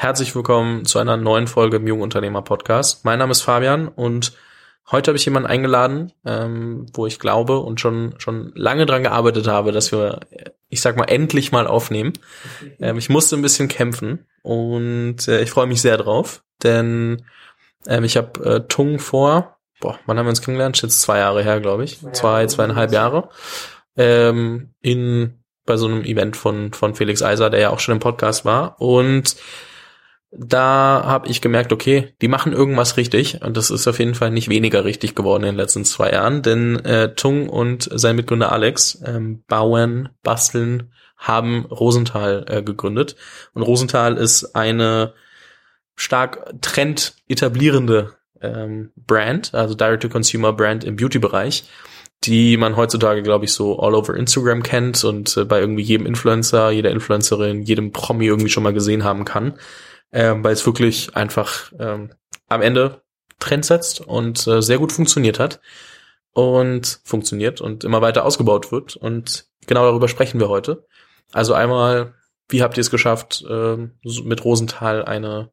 Herzlich willkommen zu einer neuen Folge im Jungunternehmer Podcast. Mein Name ist Fabian und heute habe ich jemanden eingeladen, ähm, wo ich glaube und schon schon lange dran gearbeitet habe, dass wir, ich sag mal, endlich mal aufnehmen. Ähm, ich musste ein bisschen kämpfen und äh, ich freue mich sehr drauf, denn ähm, ich habe äh, Tung vor, boah, wann haben wir uns kennengelernt? Jetzt zwei Jahre her, glaube ich, zwei zweieinhalb Jahre ähm, in bei so einem Event von von Felix Eiser, der ja auch schon im Podcast war und da habe ich gemerkt, okay, die machen irgendwas richtig. Und das ist auf jeden Fall nicht weniger richtig geworden in den letzten zwei Jahren, denn äh, Tung und sein Mitgründer Alex ähm, bauen, basteln, haben Rosenthal äh, gegründet. Und Rosenthal ist eine stark Trend etablierende ähm, Brand, also Direct-to-Consumer-Brand im Beauty-Bereich, die man heutzutage, glaube ich, so all over Instagram kennt und äh, bei irgendwie jedem Influencer, jeder Influencerin, jedem Promi irgendwie schon mal gesehen haben kann ähm, weil es wirklich einfach ähm, am Ende Trend setzt und äh, sehr gut funktioniert hat und funktioniert und immer weiter ausgebaut wird. Und genau darüber sprechen wir heute. Also einmal, wie habt ihr es geschafft, äh, mit Rosenthal eine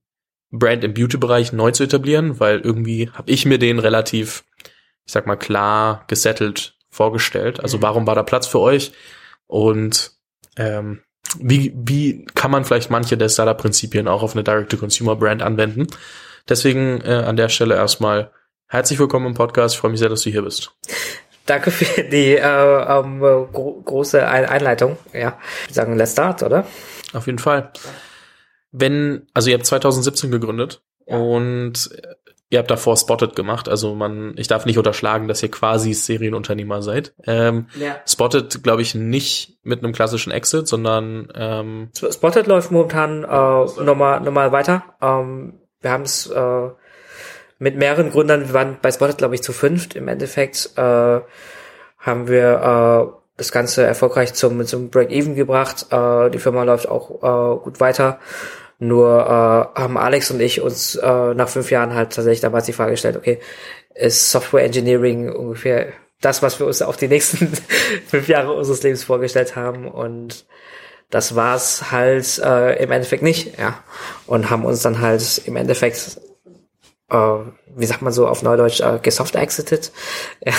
Brand im Beauty-Bereich neu zu etablieren? Weil irgendwie habe ich mir den relativ, ich sag mal, klar gesettelt vorgestellt. Also mhm. warum war da Platz für euch? Und ähm, wie, wie kann man vielleicht manche der Startup-Prinzipien auch auf eine Direct-to-Consumer-Brand anwenden? Deswegen äh, an der Stelle erstmal herzlich willkommen im Podcast. Ich freue mich sehr, dass du hier bist. Danke für die äh, ähm, gro große Einleitung. Ja, ich sagen, let's start, oder? Auf jeden Fall. Wenn, also ihr habt 2017 gegründet ja. und Ihr habt davor Spotted gemacht, also man, ich darf nicht unterschlagen, dass ihr quasi Serienunternehmer seid. Ähm, ja. Spotted, glaube ich, nicht mit einem klassischen Exit, sondern ähm, Spotted läuft momentan äh, nochmal nochmal weiter. Ähm, wir haben es äh, mit mehreren Gründern, wir waren bei Spotted, glaube ich, zu fünft. Im Endeffekt äh, haben wir äh, das Ganze erfolgreich zum, zum Break-Even gebracht. Äh, die Firma läuft auch äh, gut weiter. Nur äh, haben Alex und ich uns äh, nach fünf Jahren halt tatsächlich damals die Frage gestellt, okay, ist Software Engineering ungefähr das, was wir uns auch die nächsten fünf Jahre unseres Lebens vorgestellt haben und das war's halt äh, im Endeffekt nicht, ja. Und haben uns dann halt im Endeffekt, äh, wie sagt man so auf Neudeutsch, äh, gesoft exited. Ja.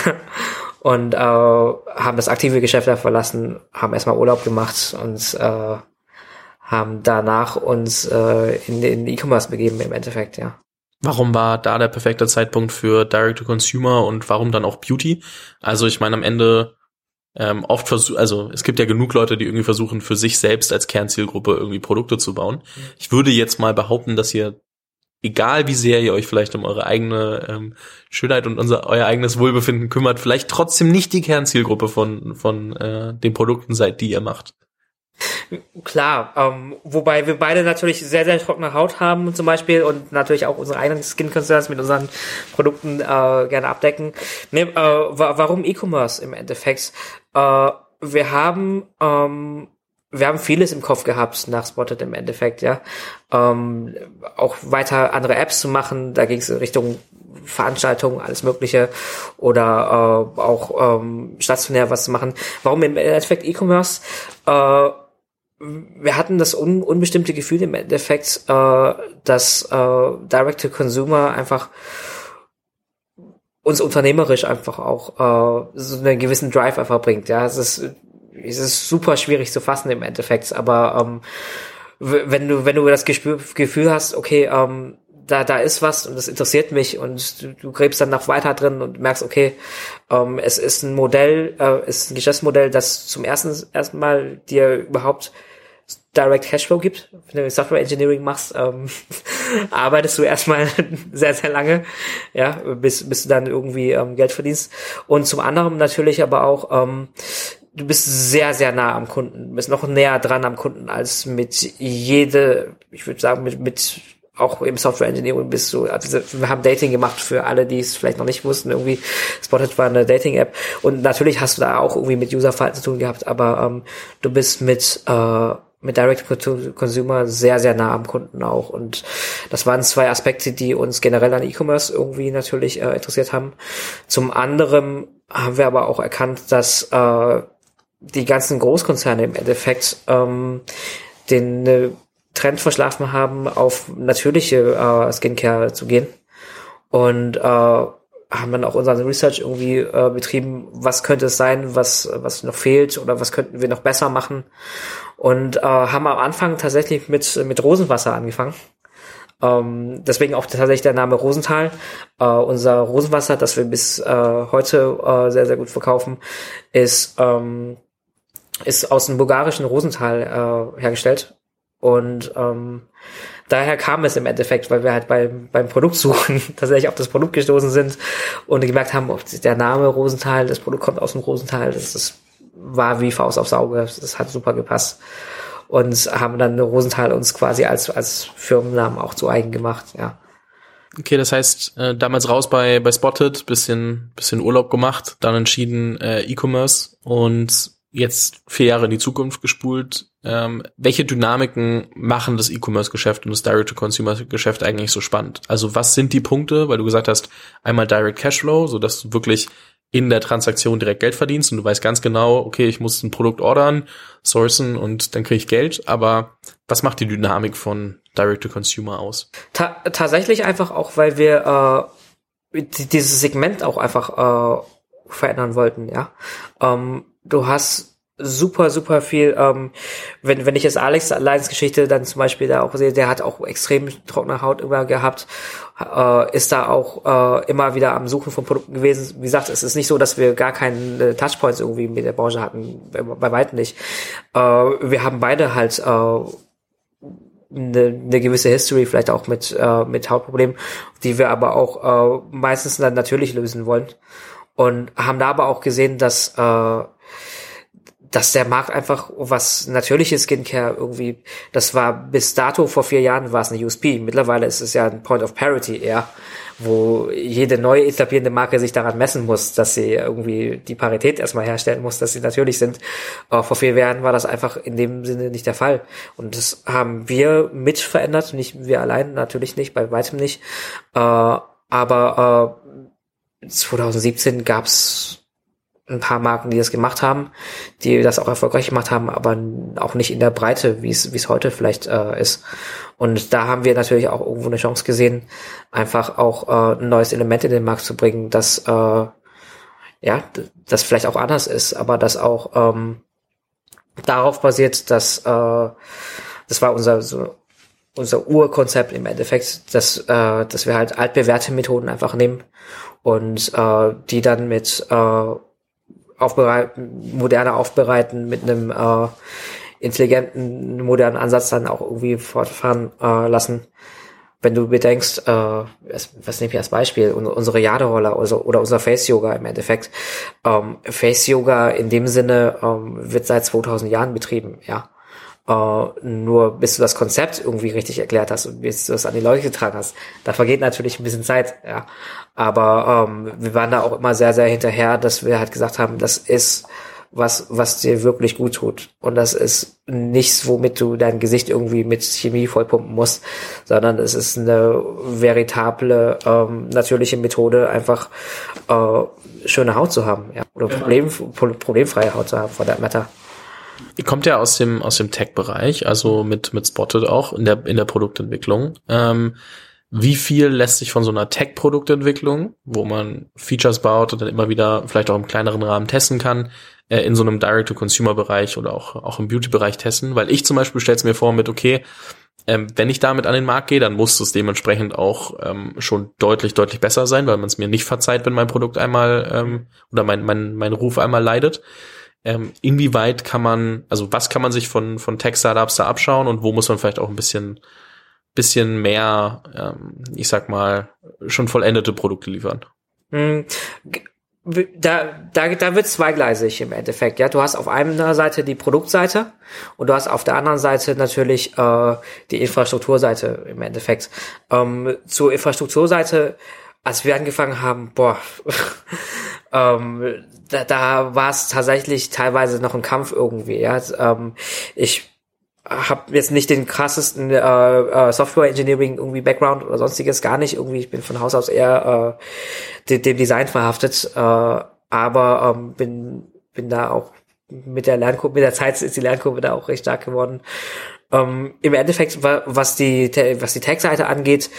Und äh, haben das aktive Geschäft da verlassen, haben erstmal Urlaub gemacht und äh, haben danach uns äh, in den E-Commerce begeben im Endeffekt, ja. Warum war da der perfekte Zeitpunkt für Direct-to-Consumer und warum dann auch Beauty? Also ich meine am Ende ähm, oft versucht, also es gibt ja genug Leute, die irgendwie versuchen, für sich selbst als Kernzielgruppe irgendwie Produkte zu bauen. Mhm. Ich würde jetzt mal behaupten, dass ihr, egal wie sehr ihr euch vielleicht um eure eigene ähm, Schönheit und unser, euer eigenes Wohlbefinden kümmert, vielleicht trotzdem nicht die Kernzielgruppe von, von äh, den Produkten seid, die ihr macht. Klar, ähm, wobei wir beide natürlich sehr, sehr trockene Haut haben zum Beispiel und natürlich auch unsere eigenen Skin Concerns mit unseren Produkten äh, gerne abdecken. Nee, äh, warum E-Commerce im Endeffekt? Äh, wir haben ähm, wir haben vieles im Kopf gehabt nach Spotted im Endeffekt, ja. Ähm, auch weiter andere Apps zu machen, da ging es in Richtung Veranstaltungen, alles Mögliche oder äh, auch ähm, stationär was zu machen. Warum im Endeffekt E-Commerce? Äh, wir hatten das un unbestimmte Gefühl im Endeffekt, äh, dass äh, Direct-to-Consumer einfach uns unternehmerisch einfach auch äh, so einen gewissen Drive einfach bringt. Ja, es ist, es ist super schwierig zu fassen im Endeffekt, aber ähm, wenn du wenn du das Gespür, Gefühl hast, okay, ähm, da, da ist was und das interessiert mich und du, du gräbst dann noch weiter drin und merkst, okay, ähm, es ist ein Modell, äh, ist ein Geschäftsmodell, das zum ersten erstmal dir überhaupt Direct Cashflow gibt, wenn du Software Engineering machst, ähm, arbeitest du erstmal sehr, sehr lange, ja, bis, bis du dann irgendwie ähm, Geld verdienst. Und zum anderen natürlich aber auch, ähm, du bist sehr, sehr nah am Kunden, bist noch näher dran am Kunden als mit jede, ich würde sagen, mit, mit auch im Software Engineering bist du, also wir haben Dating gemacht für alle, die es vielleicht noch nicht wussten, irgendwie Spotted war eine Dating-App und natürlich hast du da auch irgendwie mit Userverhalten zu tun gehabt, aber ähm, du bist mit äh, mit Direct Consumer sehr, sehr nah am Kunden auch. Und das waren zwei Aspekte, die uns generell an E-Commerce irgendwie natürlich äh, interessiert haben. Zum anderen haben wir aber auch erkannt, dass äh, die ganzen Großkonzerne im Endeffekt ähm, den äh, Trend verschlafen haben, auf natürliche äh, Skincare zu gehen. Und äh, haben dann auch unseren Research irgendwie äh, betrieben, was könnte es sein, was, was noch fehlt oder was könnten wir noch besser machen. Und äh, haben am Anfang tatsächlich mit, mit Rosenwasser angefangen. Ähm, deswegen auch tatsächlich der Name Rosenthal. Äh, unser Rosenwasser, das wir bis äh, heute äh, sehr, sehr gut verkaufen, ist, ähm, ist aus dem bulgarischen Rosenthal äh, hergestellt. Und ähm, daher kam es im Endeffekt, weil wir halt beim, beim Produktsuchen tatsächlich auf das Produkt gestoßen sind und gemerkt haben, ob der Name Rosenthal, das Produkt kommt aus dem Rosenthal, das, das war wie Faust aufs Auge, das hat super gepasst und haben dann Rosenthal uns quasi als, als Firmennamen auch zu eigen gemacht, ja. Okay, das heißt, äh, damals raus bei, bei Spotted, bisschen, bisschen Urlaub gemacht, dann entschieden äh, E-Commerce und jetzt vier Jahre in die Zukunft gespult. Ähm, welche Dynamiken machen das E-Commerce-Geschäft und das Direct-to-Consumer-Geschäft eigentlich so spannend? Also was sind die Punkte, weil du gesagt hast, einmal Direct Cashflow, so dass du wirklich in der Transaktion direkt Geld verdienst und du weißt ganz genau, okay, ich muss ein Produkt ordern, sourcen und dann kriege ich Geld. Aber was macht die Dynamik von Direct-to-Consumer aus? Ta tatsächlich einfach auch, weil wir äh, dieses Segment auch einfach äh, verändern wollten, ja. Ähm, du hast super, super viel, ähm, wenn, wenn ich jetzt Alex Leidens Geschichte dann zum Beispiel da auch sehe, der hat auch extrem trockene Haut immer gehabt, äh, ist da auch äh, immer wieder am Suchen von Produkten gewesen. Wie gesagt, es ist nicht so, dass wir gar keine Touchpoints irgendwie mit der Branche hatten, bei, weitem nicht. Äh, wir haben beide halt äh, eine, eine gewisse History, vielleicht auch mit, äh, mit Hautproblemen, die wir aber auch äh, meistens dann natürlich lösen wollen. Und haben da aber auch gesehen, dass äh, dass der Markt einfach was natürliches Skincare irgendwie, das war bis dato vor vier Jahren war es eine USP. Mittlerweile ist es ja ein Point of Parity eher, wo jede neu etablierende Marke sich daran messen muss, dass sie irgendwie die Parität erstmal herstellen muss, dass sie natürlich sind. Aber vor vier Jahren war das einfach in dem Sinne nicht der Fall. Und das haben wir mit verändert, nicht wir allein, natürlich nicht, bei weitem nicht. Äh, aber äh, 2017 gab's ein paar Marken, die das gemacht haben, die das auch erfolgreich gemacht haben, aber auch nicht in der Breite, wie es wie es heute vielleicht äh, ist. Und da haben wir natürlich auch irgendwo eine Chance gesehen, einfach auch äh, ein neues Element in den Markt zu bringen, das äh, ja, das vielleicht auch anders ist, aber das auch ähm, darauf basiert, dass äh, das war unser so, unser Urkonzept im Endeffekt, dass äh, dass wir halt altbewährte Methoden einfach nehmen und äh, die dann mit äh, aufbereiten, moderner aufbereiten mit einem äh, intelligenten, modernen Ansatz dann auch irgendwie fortfahren äh, lassen. Wenn du bedenkst, äh, was, was nehme ich als Beispiel, unsere Jaderoller oder, oder unser Face Yoga im Endeffekt. Ähm, Face Yoga in dem Sinne ähm, wird seit 2000 Jahren betrieben, ja. Uh, nur bis du das Konzept irgendwie richtig erklärt hast und bis du es an die Leute getragen hast, da vergeht natürlich ein bisschen Zeit, ja. Aber ähm, wir waren da auch immer sehr, sehr hinterher, dass wir halt gesagt haben, das ist was, was dir wirklich gut tut. Und das ist nichts, womit du dein Gesicht irgendwie mit Chemie vollpumpen musst, sondern es ist eine veritable, ähm, natürliche Methode, einfach äh, schöne Haut zu haben, ja. Oder Problem, problemfreie Haut zu haben, for that matter. Ihr kommt ja aus dem, aus dem Tech-Bereich, also mit, mit Spotted auch in der, in der Produktentwicklung. Ähm, wie viel lässt sich von so einer Tech-Produktentwicklung, wo man Features baut und dann immer wieder vielleicht auch im kleineren Rahmen testen kann, äh, in so einem Direct-to-Consumer-Bereich oder auch, auch im Beauty-Bereich testen? Weil ich zum Beispiel stelle es mir vor mit, okay, ähm, wenn ich damit an den Markt gehe, dann muss es dementsprechend auch ähm, schon deutlich, deutlich besser sein, weil man es mir nicht verzeiht, wenn mein Produkt einmal ähm, oder mein, mein, mein Ruf einmal leidet. Ähm, inwieweit kann man, also was kann man sich von, von Tech-Startups da abschauen und wo muss man vielleicht auch ein bisschen, bisschen mehr, ähm, ich sag mal, schon vollendete Produkte liefern? Hm, da, da, da wird zweigleisig im Endeffekt. Ja, du hast auf einer Seite die Produktseite und du hast auf der anderen Seite natürlich äh, die Infrastrukturseite im Endeffekt. Ähm, zur Infrastrukturseite, als wir angefangen haben, boah, ähm, da, da war es tatsächlich teilweise noch ein Kampf irgendwie. Ja, ähm, ich habe jetzt nicht den krassesten äh, äh, Software Engineering irgendwie Background oder sonstiges gar nicht irgendwie. Ich bin von Haus aus eher äh, dem, Design verhaftet, äh, aber ähm, bin bin da auch mit der Lernkurve, mit der Zeit ist die Lernkurve da auch recht stark geworden. Ähm, Im Endeffekt, was die, was die Tech-Seite angeht,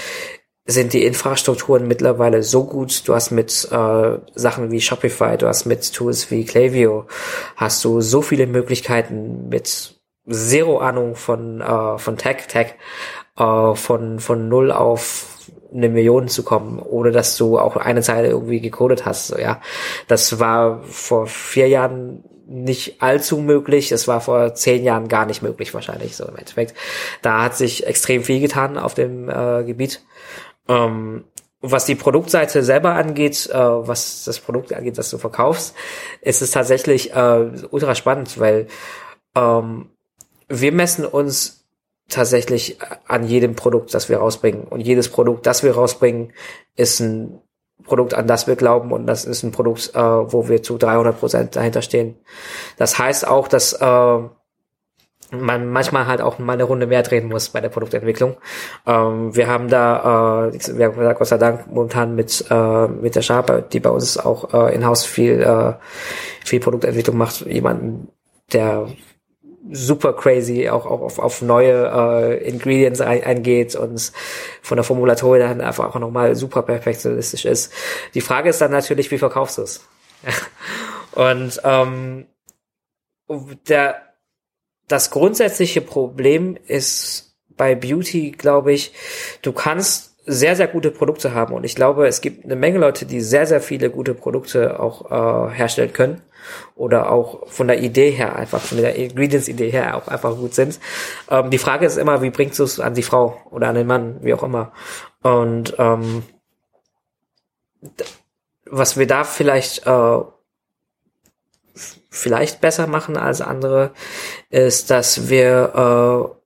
sind die Infrastrukturen mittlerweile so gut. Du hast mit äh, Sachen wie Shopify, du hast mit Tools wie Klaviyo, hast du so viele Möglichkeiten mit zero Ahnung von äh, von Tech, Tech äh, von von null auf eine Million zu kommen, ohne dass du auch eine Zeile irgendwie gecodet hast. So, ja, das war vor vier Jahren nicht allzu möglich. Es war vor zehn Jahren gar nicht möglich wahrscheinlich so im Endeffekt. Da hat sich extrem viel getan auf dem äh, Gebiet. Ähm, was die Produktseite selber angeht, äh, was das Produkt angeht, das du verkaufst, ist es tatsächlich äh, ultra spannend, weil ähm, wir messen uns tatsächlich an jedem Produkt, das wir rausbringen. Und jedes Produkt, das wir rausbringen, ist ein Produkt, an das wir glauben und das ist ein Produkt, äh, wo wir zu 300 Prozent dahinter stehen. Das heißt auch, dass äh, man manchmal halt auch mal eine Runde mehr drehen muss bei der Produktentwicklung. Ähm, wir haben da, äh, wir haben da Gott sei Dank momentan mit äh, mit der Sharp, die bei uns auch äh, in-house viel äh, viel Produktentwicklung macht, jemanden, der super crazy auch, auch auf, auf neue äh, Ingredients ein, eingeht und von der Formulatorik dann einfach auch nochmal super perfektionistisch ist. Die Frage ist dann natürlich, wie verkaufst du es? und ähm, der das grundsätzliche Problem ist bei Beauty, glaube ich, du kannst sehr, sehr gute Produkte haben. Und ich glaube, es gibt eine Menge Leute, die sehr, sehr viele gute Produkte auch äh, herstellen können. Oder auch von der Idee her, einfach von der Ingredients-Idee her auch einfach gut sind. Ähm, die Frage ist immer, wie bringst du es an die Frau oder an den Mann, wie auch immer. Und ähm, was wir da vielleicht äh, vielleicht besser machen als andere, ist, dass wir äh,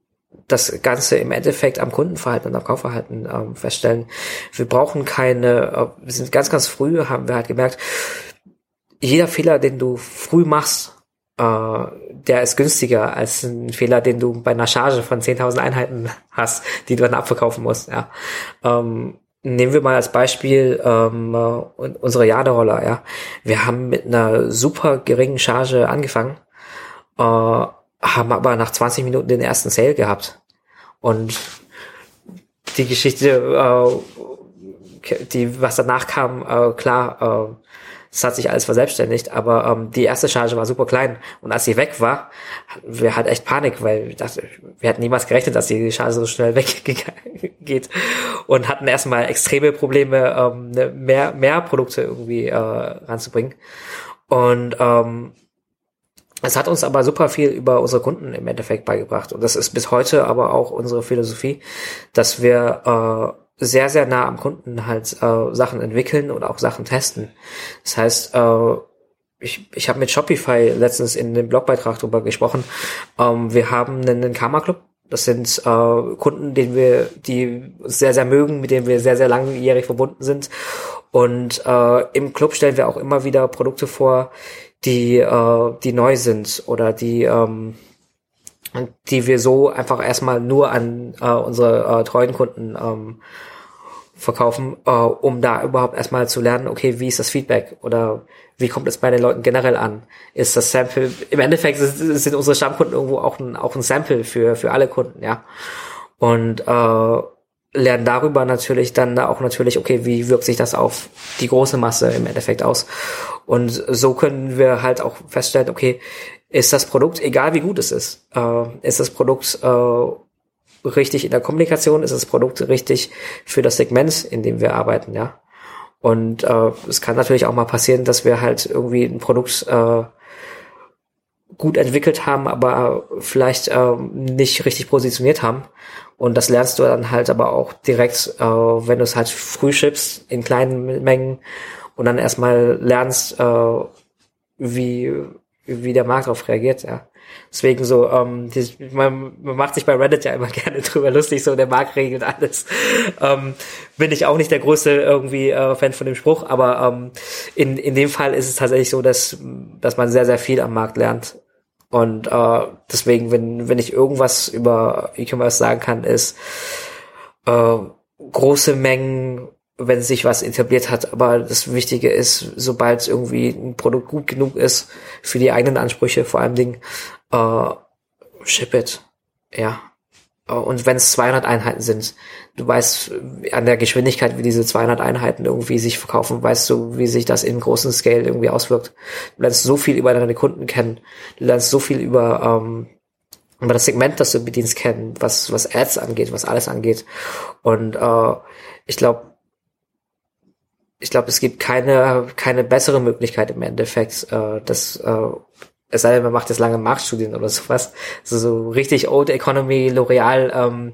das Ganze im Endeffekt am Kundenverhalten und am Kaufverhalten ähm, feststellen. Wir brauchen keine, äh, wir sind ganz, ganz früh, haben wir halt gemerkt, jeder Fehler, den du früh machst, äh, der ist günstiger als ein Fehler, den du bei einer Charge von 10.000 Einheiten hast, die du dann abverkaufen musst. Ja. Ähm, Nehmen wir mal als Beispiel ähm, unsere Jaderoller, ja. Wir haben mit einer super geringen Charge angefangen, äh, haben aber nach 20 Minuten den ersten Sale gehabt. Und die Geschichte, äh, die was danach kam, äh, klar, äh, es hat sich alles verselbstständigt, aber ähm, die erste Charge war super klein. Und als sie weg war, wir hatten echt Panik, weil wir, dachten, wir hatten niemals gerechnet, dass die Charge so schnell weggeht. Und hatten erstmal extreme Probleme, ähm, ne, mehr, mehr Produkte irgendwie äh, ranzubringen. Und ähm, es hat uns aber super viel über unsere Kunden im Endeffekt beigebracht. Und das ist bis heute aber auch unsere Philosophie, dass wir äh, sehr, sehr nah am Kunden halt äh, Sachen entwickeln und auch Sachen testen. Das heißt, äh, ich, ich habe mit Shopify letztens in dem Blogbeitrag drüber gesprochen. Ähm, wir haben einen, Karma Club. Das sind äh, Kunden, den wir, die sehr, sehr mögen, mit denen wir sehr, sehr langjährig verbunden sind. Und äh, im Club stellen wir auch immer wieder Produkte vor, die, äh, die neu sind oder die ähm, die wir so einfach erstmal nur an äh, unsere äh, treuen Kunden ähm, verkaufen, äh, um da überhaupt erstmal zu lernen, okay, wie ist das Feedback oder wie kommt es bei den Leuten generell an? Ist das Sample, im Endeffekt sind, sind unsere Stammkunden irgendwo auch ein, auch ein Sample für, für alle Kunden, ja. Und äh, lernen darüber natürlich dann auch natürlich, okay, wie wirkt sich das auf die große Masse im Endeffekt aus? Und so können wir halt auch feststellen, okay, ist das Produkt, egal wie gut es ist, äh, ist das Produkt äh, richtig in der Kommunikation, ist das Produkt richtig für das Segment, in dem wir arbeiten, ja. Und äh, es kann natürlich auch mal passieren, dass wir halt irgendwie ein Produkt äh, gut entwickelt haben, aber vielleicht äh, nicht richtig positioniert haben. Und das lernst du dann halt aber auch direkt, äh, wenn du es halt früh schippst in kleinen Mengen und dann erstmal lernst, äh, wie wie der Markt darauf reagiert, ja. Deswegen so, ähm, die, man, man macht sich bei Reddit ja immer gerne drüber lustig, so der Markt regelt alles. Ähm, bin ich auch nicht der größte irgendwie äh, Fan von dem Spruch, aber ähm, in, in dem Fall ist es tatsächlich so, dass, dass man sehr, sehr viel am Markt lernt. Und äh, deswegen, wenn, wenn ich irgendwas über E-Commerce sagen kann, ist äh, große Mengen wenn sich was etabliert hat. Aber das Wichtige ist, sobald irgendwie ein Produkt gut genug ist für die eigenen Ansprüche, vor allem Dingen, äh, ship it. Ja. äh, und wenn es 200 Einheiten sind, du weißt an der Geschwindigkeit, wie diese 200 Einheiten irgendwie sich verkaufen, weißt du, wie sich das im großen Scale irgendwie auswirkt. Du lernst so viel über deine Kunden kennen, du lernst so viel über ähm, über das Segment, das du bedienst, kennen, was was Ads angeht, was alles angeht. Und äh, ich glaube, ich glaube, es gibt keine keine bessere Möglichkeit im Endeffekt, äh, das äh, es sei denn, man macht jetzt lange Marktstudien oder sowas. Also so richtig Old Economy, L'Oreal, ähm,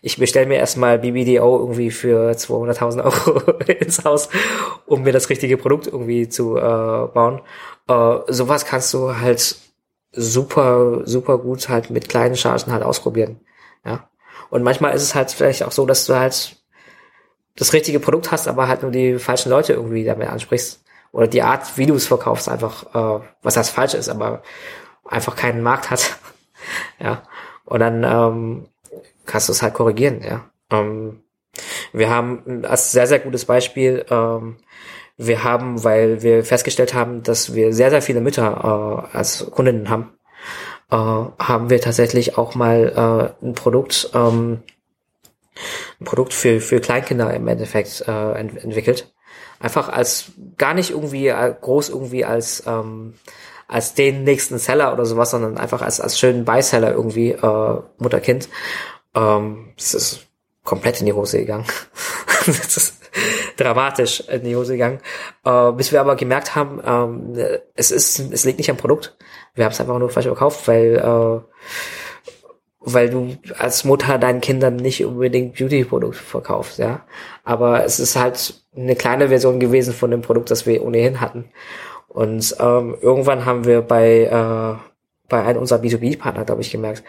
ich bestelle mir erstmal BBDO irgendwie für 200.000 Euro ins Haus, um mir das richtige Produkt irgendwie zu äh, bauen. Äh, sowas kannst du halt super, super gut halt mit kleinen Chargen halt ausprobieren. Ja. Und manchmal ist es halt vielleicht auch so, dass du halt das richtige Produkt hast, aber halt nur die falschen Leute irgendwie damit ansprichst oder die Art, wie du es verkaufst, einfach, äh, was das falsch ist, aber einfach keinen Markt hat. ja. Und dann ähm, kannst du es halt korrigieren, ja. Ähm, wir haben als sehr, sehr gutes Beispiel, ähm, wir haben, weil wir festgestellt haben, dass wir sehr, sehr viele Mütter äh, als Kundinnen haben, äh, haben wir tatsächlich auch mal äh, ein Produkt, ähm, ein Produkt für, für Kleinkinder im Endeffekt äh, ent entwickelt einfach als gar nicht irgendwie äh, groß irgendwie als ähm, als den nächsten Seller oder sowas, sondern einfach als als schönen Beiseller irgendwie äh, Mutter-Kind. Ähm, das ist komplett in die Hose gegangen. das ist dramatisch in die Hose gegangen. Äh, bis wir aber gemerkt haben, ähm, es ist es liegt nicht am Produkt. Wir haben es einfach nur falsch verkauft, weil äh, weil du als Mutter deinen Kindern nicht unbedingt Beauty-Produkte verkaufst, ja. Aber es ist halt eine kleine Version gewesen von dem Produkt, das wir ohnehin hatten. Und ähm, irgendwann haben wir bei, äh, bei einem unserer B2B-Partner, glaube ich, gemerkt,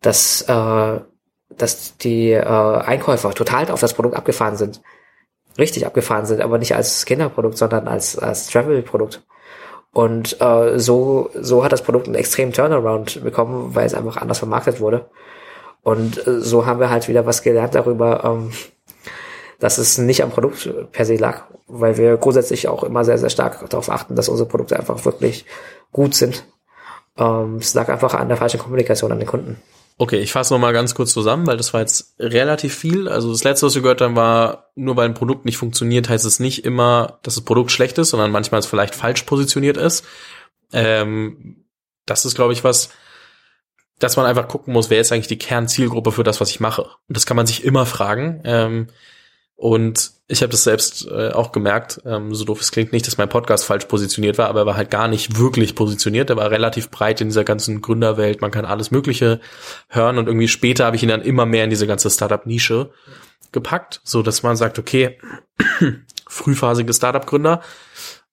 dass, äh, dass die äh, Einkäufer total auf das Produkt abgefahren sind. Richtig abgefahren sind, aber nicht als Kinderprodukt, sondern als, als Travel-Produkt. Und äh, so, so hat das Produkt einen extremen Turnaround bekommen, weil es einfach anders vermarktet wurde. Und äh, so haben wir halt wieder was gelernt darüber, ähm, dass es nicht am Produkt per se lag, weil wir grundsätzlich auch immer sehr, sehr stark darauf achten, dass unsere Produkte einfach wirklich gut sind. Ähm, es lag einfach an der falschen Kommunikation an den Kunden. Okay, ich fasse noch mal ganz kurz zusammen, weil das war jetzt relativ viel. Also das letzte, was wir gehört haben, war, nur weil ein Produkt nicht funktioniert, heißt es nicht immer, dass das Produkt schlecht ist, sondern manchmal es vielleicht falsch positioniert ist. Ähm, das ist, glaube ich, was, dass man einfach gucken muss, wer ist eigentlich die Kernzielgruppe für das, was ich mache. Und das kann man sich immer fragen. Ähm, und ich habe das selbst äh, auch gemerkt, ähm, so doof es klingt nicht, dass mein Podcast falsch positioniert war, aber er war halt gar nicht wirklich positioniert. Er war relativ breit in dieser ganzen Gründerwelt. Man kann alles Mögliche hören und irgendwie später habe ich ihn dann immer mehr in diese ganze Startup-Nische gepackt, so dass man sagt, okay, frühphasige Startup-Gründer.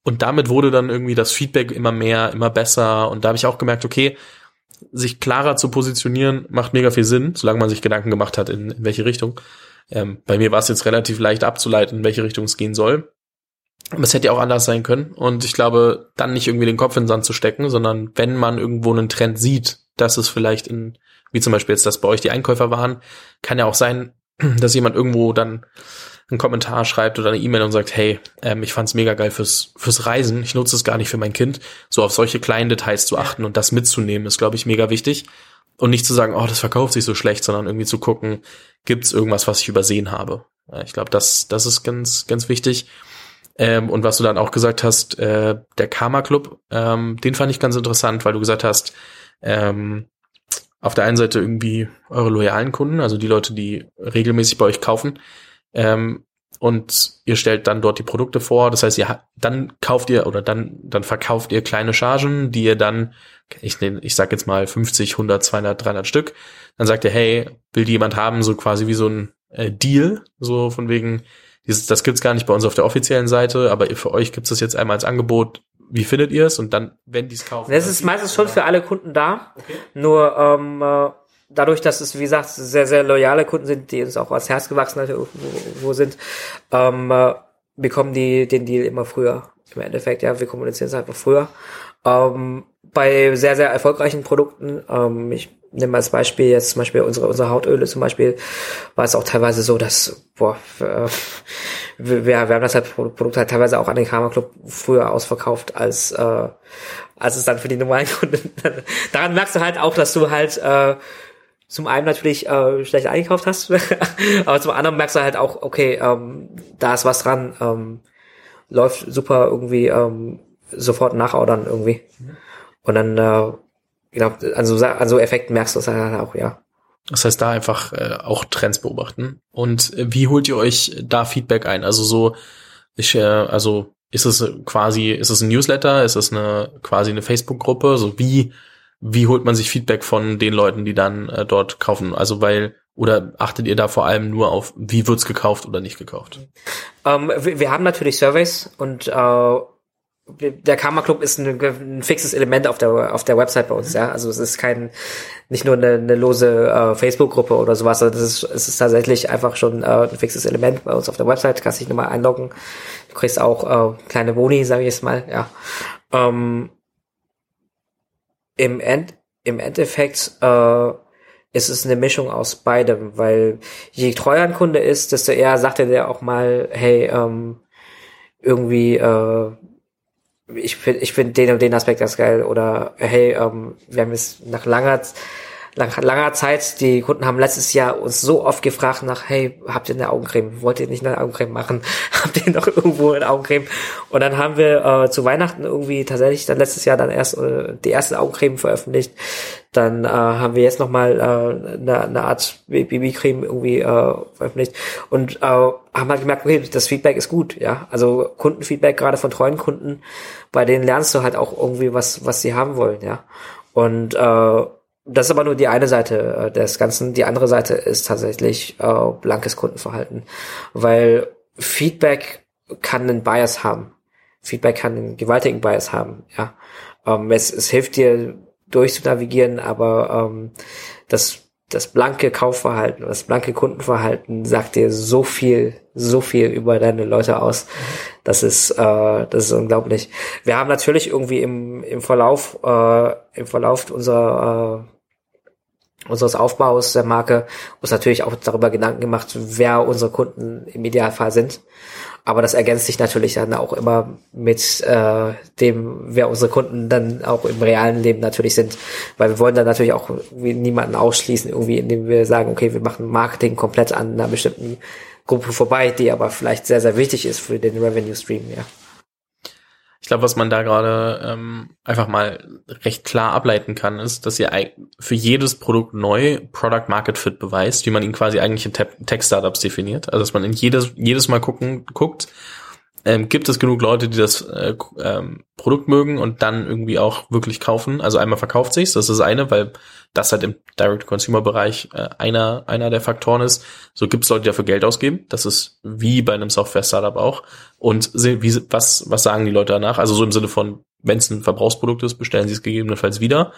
Und damit wurde dann irgendwie das Feedback immer mehr, immer besser. Und da habe ich auch gemerkt, okay, sich klarer zu positionieren macht mega viel Sinn, solange man sich Gedanken gemacht hat, in, in welche Richtung. Ähm, bei mir war es jetzt relativ leicht abzuleiten, in welche Richtung es gehen soll. Aber es hätte ja auch anders sein können. Und ich glaube, dann nicht irgendwie den Kopf in den Sand zu stecken, sondern wenn man irgendwo einen Trend sieht, dass es vielleicht in, wie zum Beispiel jetzt, dass bei euch die Einkäufer waren, kann ja auch sein, dass jemand irgendwo dann einen Kommentar schreibt oder eine E-Mail und sagt, hey, ähm, ich fand's mega geil fürs, fürs Reisen, ich nutze es gar nicht für mein Kind. So auf solche kleinen Details zu achten und das mitzunehmen, ist, glaube ich, mega wichtig. Und nicht zu sagen, oh, das verkauft sich so schlecht, sondern irgendwie zu gucken, gibt's irgendwas, was ich übersehen habe. Ja, ich glaube, das, das ist ganz, ganz wichtig. Ähm, und was du dann auch gesagt hast, äh, der Karma Club, ähm, den fand ich ganz interessant, weil du gesagt hast, ähm, auf der einen Seite irgendwie eure loyalen Kunden, also die Leute, die regelmäßig bei euch kaufen, ähm, und ihr stellt dann dort die Produkte vor. Das heißt, ihr dann kauft ihr oder dann dann verkauft ihr kleine Chargen, die ihr dann ich ich sag jetzt mal 50, 100, 200, 300 Stück. Dann sagt ihr, hey, will die jemand haben, so quasi wie so ein äh, Deal, so von wegen dieses, das gibt's gar nicht bei uns auf der offiziellen Seite, aber für euch gibt's das jetzt einmal als Angebot. Wie findet ihr es? Und dann, wenn die es kaufen. Das ist meistens schon für alle Kunden da. Okay. Nur ähm, äh, dadurch, dass es, wie gesagt, sehr, sehr loyale Kunden sind, die uns auch als Herz gewachsen irgendwo sind, ähm, äh, bekommen die den Deal immer früher. Im Endeffekt, ja, wir kommunizieren es einfach früher. Ähm, bei sehr, sehr erfolgreichen Produkten, ähm, ich nehme als Beispiel jetzt zum Beispiel unsere, unsere Hautöle zum Beispiel, war es auch teilweise so, dass, boah, äh, wir, wir haben das halt Produkt halt teilweise auch an den Karma Club früher ausverkauft als, äh, als es dann für die normalen Kunden. Daran merkst du halt auch, dass du halt äh, zum einen natürlich äh, schlecht eingekauft hast, aber zum anderen merkst du halt auch, okay, ähm, da ist was dran, ähm, läuft super irgendwie ähm, sofort nachordern irgendwie. Und dann, äh, genau, also an so Effekten merkst du es halt auch, ja. Das heißt, da einfach äh, auch Trends beobachten. Und äh, wie holt ihr euch da Feedback ein? Also so, ich, äh, also ist es quasi, ist es ein Newsletter, ist es eine quasi eine Facebook-Gruppe? So wie wie holt man sich Feedback von den Leuten, die dann äh, dort kaufen? Also weil oder achtet ihr da vor allem nur auf, wie wird's gekauft oder nicht gekauft? Ähm, wir, wir, haben natürlich Surveys und äh, der Karma Club ist ein, ein, fixes Element auf der auf der Website bei uns, ja. Also es ist kein nicht nur eine, eine lose äh, Facebook-Gruppe oder sowas, sondern es ist, es ist tatsächlich einfach schon äh, ein fixes Element bei uns auf der Website. Du kannst dich nochmal einloggen. Du kriegst auch äh, kleine Boni, sage ich jetzt mal, ja. Ähm, Im End im Endeffekt äh, ist es eine Mischung aus beidem, weil je treuer ein Kunde ist, desto eher sagt er dir auch mal, hey, ähm, irgendwie äh, ich finde ich finde den und den Aspekt ganz geil oder hey, ähm, wir haben jetzt nach langer nach langer Zeit, die Kunden haben letztes Jahr uns so oft gefragt nach, hey, habt ihr eine Augencreme? Wollt ihr nicht eine Augencreme machen? habt ihr noch irgendwo eine Augencreme? Und dann haben wir äh, zu Weihnachten irgendwie tatsächlich dann letztes Jahr dann erst äh, die erste Augencreme veröffentlicht. Dann äh, haben wir jetzt nochmal äh, eine, eine Art BB-Creme irgendwie äh, veröffentlicht und äh, haben halt gemerkt, okay, das Feedback ist gut, ja. Also Kundenfeedback, gerade von treuen Kunden, bei denen lernst du halt auch irgendwie was, was sie haben wollen, ja. Und äh, das ist aber nur die eine Seite äh, des Ganzen. Die andere Seite ist tatsächlich äh, blankes Kundenverhalten, weil Feedback kann einen Bias haben. Feedback kann einen gewaltigen Bias haben. Ja, ähm, es, es hilft dir durchzunavigieren, aber ähm, das das blanke Kaufverhalten, das blanke Kundenverhalten sagt dir so viel, so viel über deine Leute aus. Das ist, äh, das ist unglaublich. Wir haben natürlich irgendwie im, im Verlauf, äh, im Verlauf unserer äh, unseres Aufbaus der Marke uns natürlich auch darüber Gedanken gemacht, wer unsere Kunden im Idealfall sind. Aber das ergänzt sich natürlich dann auch immer mit äh, dem, wer unsere Kunden dann auch im realen Leben natürlich sind. Weil wir wollen dann natürlich auch niemanden ausschließen, irgendwie, indem wir sagen, okay, wir machen Marketing komplett an einer bestimmten Gruppe vorbei, die aber vielleicht sehr, sehr wichtig ist für den Revenue Stream, ja. Ich glaube, was man da gerade ähm, einfach mal recht klar ableiten kann, ist, dass ihr für jedes Produkt neu Product Market Fit beweist, wie man ihn quasi eigentlich in Tech-Startups definiert. Also dass man in jedes, jedes Mal gucken, guckt, ähm, gibt es genug Leute, die das äh, ähm, Produkt mögen und dann irgendwie auch wirklich kaufen. Also einmal verkauft sich's, das ist das eine, weil das halt im Direct-to-Consumer-Bereich äh, einer, einer der Faktoren ist. So gibt es Leute, die dafür Geld ausgeben. Das ist wie bei einem Software-Startup auch. Und wie, was, was sagen die Leute danach? Also so im Sinne von, wenn es ein Verbrauchsprodukt ist, bestellen sie es gegebenenfalls wieder.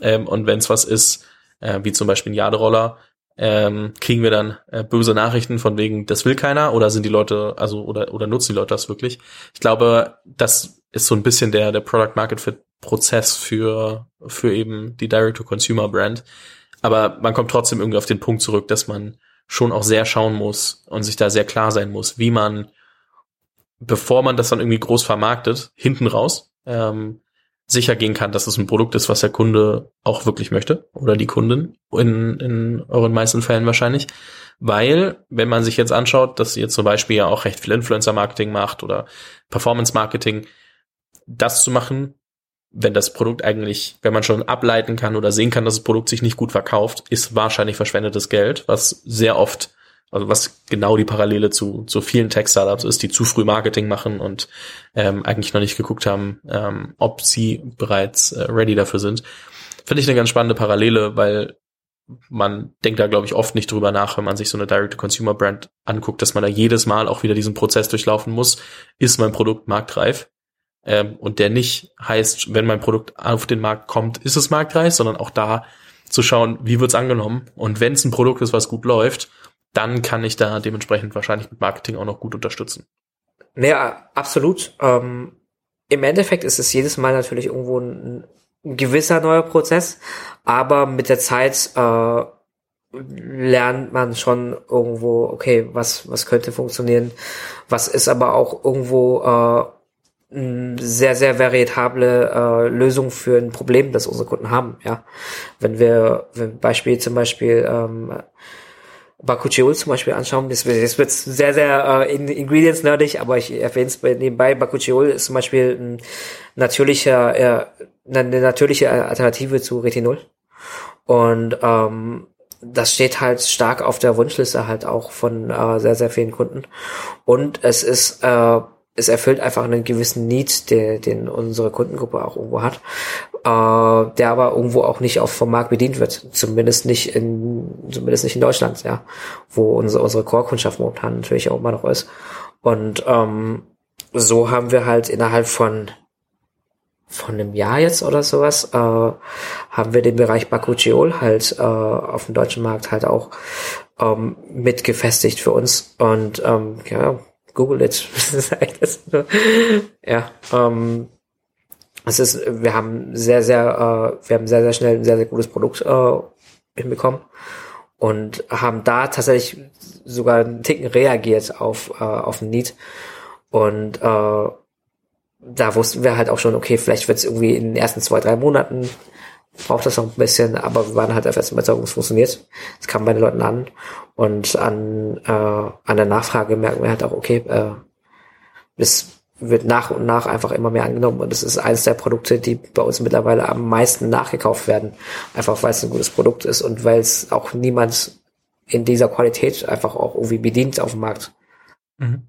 Ähm, und wenn es was ist, äh, wie zum Beispiel ein Jaderoller, ähm, kriegen wir dann äh, böse Nachrichten von wegen, das will keiner oder sind die Leute, also oder oder nutzen die Leute das wirklich? Ich glaube, das ist so ein bisschen der der Product Market Fit Prozess für für eben die Direct to Consumer Brand. Aber man kommt trotzdem irgendwie auf den Punkt zurück, dass man schon auch sehr schauen muss und sich da sehr klar sein muss, wie man, bevor man das dann irgendwie groß vermarktet, hinten raus, ähm, sicher gehen kann, dass es ein Produkt ist, was der Kunde auch wirklich möchte oder die Kunden in, in euren meisten Fällen wahrscheinlich. Weil, wenn man sich jetzt anschaut, dass ihr zum Beispiel ja auch recht viel Influencer-Marketing macht oder Performance-Marketing, das zu machen, wenn das Produkt eigentlich, wenn man schon ableiten kann oder sehen kann, dass das Produkt sich nicht gut verkauft, ist wahrscheinlich verschwendetes Geld, was sehr oft also was genau die Parallele zu, zu vielen Tech-Startups ist, die zu früh Marketing machen und ähm, eigentlich noch nicht geguckt haben, ähm, ob sie bereits äh, ready dafür sind. Finde ich eine ganz spannende Parallele, weil man denkt da, glaube ich, oft nicht drüber nach, wenn man sich so eine Direct-to-Consumer-Brand anguckt, dass man da jedes Mal auch wieder diesen Prozess durchlaufen muss. Ist mein Produkt marktreif? Ähm, und der nicht heißt, wenn mein Produkt auf den Markt kommt, ist es marktreif, sondern auch da zu schauen, wie wird's angenommen. Und wenn es ein Produkt ist, was gut läuft, dann kann ich da dementsprechend wahrscheinlich mit Marketing auch noch gut unterstützen. Naja, absolut. Ähm, Im Endeffekt ist es jedes Mal natürlich irgendwo ein, ein gewisser neuer Prozess, aber mit der Zeit äh, lernt man schon irgendwo, okay, was, was könnte funktionieren, was ist aber auch irgendwo äh, sehr, sehr variable äh, Lösung für ein Problem, das unsere Kunden haben. Ja, wenn wir, wenn Beispiel zum Beispiel ähm, Bakuchiol zum Beispiel anschauen, das, das wird sehr, sehr äh, in Ingredients nerdig, aber ich erwähne es nebenbei. Bakuchiol ist zum Beispiel ein natürlicher, äh, eine natürliche Alternative zu Retinol. Und ähm, das steht halt stark auf der Wunschliste halt auch von äh, sehr, sehr vielen Kunden. Und es ist äh, es erfüllt einfach einen gewissen Need, der, den unsere Kundengruppe auch irgendwo hat, äh, der aber irgendwo auch nicht auf vom Markt bedient wird, zumindest nicht in, zumindest nicht in Deutschland, ja, wo unsere, unsere Core-Kundschaft momentan natürlich auch immer noch ist. Und ähm, so haben wir halt innerhalb von von einem Jahr jetzt oder sowas, äh, haben wir den Bereich Bakuchiol halt äh, auf dem deutschen Markt halt auch ähm, mit gefestigt für uns. Und ähm, ja, Google it. ja, ähm, es ist, wir haben sehr, sehr, äh, wir haben sehr, sehr schnell ein sehr, sehr gutes Produkt äh, hinbekommen und haben da tatsächlich sogar einen Ticken reagiert auf, äh, auf den Need. Und äh, da wussten wir halt auch schon, okay, vielleicht wird es irgendwie in den ersten zwei, drei Monaten braucht das noch ein bisschen, aber wir waren halt einfach überzeugt, es funktioniert. Es kam bei den Leuten an und an, äh, an der Nachfrage merken wir halt auch, okay, äh, es wird nach und nach einfach immer mehr angenommen und es ist eines der Produkte, die bei uns mittlerweile am meisten nachgekauft werden. Einfach weil es ein gutes Produkt ist und weil es auch niemand in dieser Qualität einfach auch irgendwie bedient auf dem Markt. Mhm.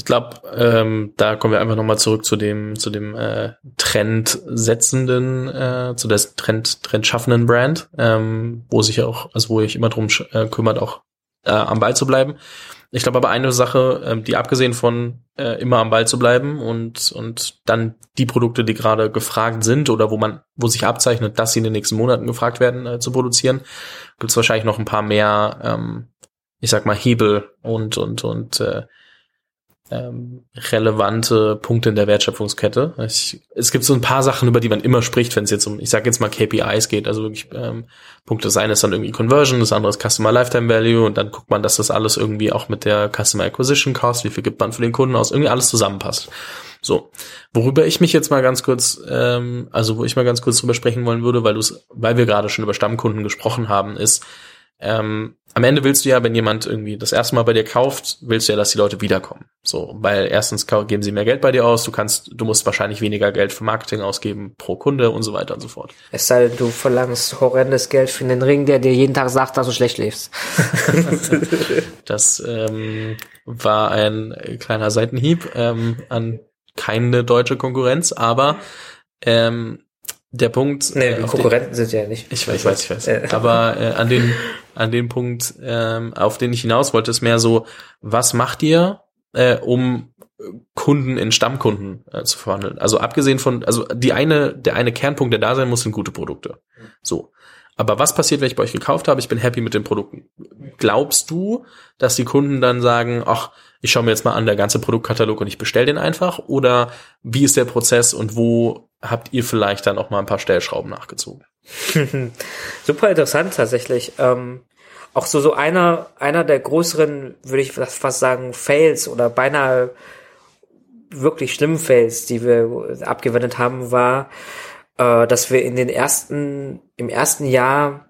Ich glaube, ähm, da kommen wir einfach nochmal zurück zu dem, zu dem äh, trendsetzenden, äh, zu der Trend, trendschaffenden Brand, ähm, wo sich auch, also wo ich immer drum äh, kümmert, auch äh, am Ball zu bleiben. Ich glaube aber eine Sache, äh, die abgesehen von äh, immer am Ball zu bleiben und und dann die Produkte, die gerade gefragt sind oder wo man, wo sich abzeichnet, dass sie in den nächsten Monaten gefragt werden, äh, zu produzieren, gibt es wahrscheinlich noch ein paar mehr, ähm, ich sag mal Hebel und und und äh, ähm, relevante Punkte in der Wertschöpfungskette. Ich, es gibt so ein paar Sachen, über die man immer spricht, wenn es jetzt um, ich sage jetzt mal KPIs geht, also wirklich ähm, Punkte. Das eine ist dann irgendwie Conversion, das andere ist Customer Lifetime Value und dann guckt man, dass das alles irgendwie auch mit der Customer Acquisition Cost, wie viel gibt man für den Kunden aus, irgendwie alles zusammenpasst. So, worüber ich mich jetzt mal ganz kurz, ähm, also wo ich mal ganz kurz drüber sprechen wollen würde, weil du weil wir gerade schon über Stammkunden gesprochen haben, ist, ähm, am Ende willst du ja, wenn jemand irgendwie das erste Mal bei dir kauft, willst du ja, dass die Leute wiederkommen. So, weil erstens geben sie mehr Geld bei dir aus, du kannst, du musst wahrscheinlich weniger Geld für Marketing ausgeben pro Kunde und so weiter und so fort. Es sei denn, du verlangst horrendes Geld für einen Ring, der dir jeden Tag sagt, dass du schlecht lebst. das ähm, war ein kleiner Seitenhieb ähm, an keine deutsche Konkurrenz, aber ähm, der Punkt. Nee, äh, Konkurrenten den, sind ja nicht. Ich weiß, ich weiß, ich weiß. Äh. Aber äh, an den an den Punkt, ähm, auf den ich hinaus wollte, ist mehr so, was macht ihr, äh, um Kunden in Stammkunden äh, zu verwandeln? Also abgesehen von, also die eine, der eine Kernpunkt, der da sein muss, sind gute Produkte. So. Aber was passiert, wenn ich bei euch gekauft habe? Ich bin happy mit den Produkten. Glaubst du, dass die Kunden dann sagen, ach, ich schaue mir jetzt mal an der ganze Produktkatalog und ich bestelle den einfach? Oder wie ist der Prozess und wo habt ihr vielleicht dann auch mal ein paar Stellschrauben nachgezogen? Super interessant tatsächlich. Ähm, auch so so einer einer der größeren, würde ich fast sagen, Fails oder beinahe wirklich schlimmen Fails, die wir abgewendet haben, war äh, dass wir in den ersten, im ersten Jahr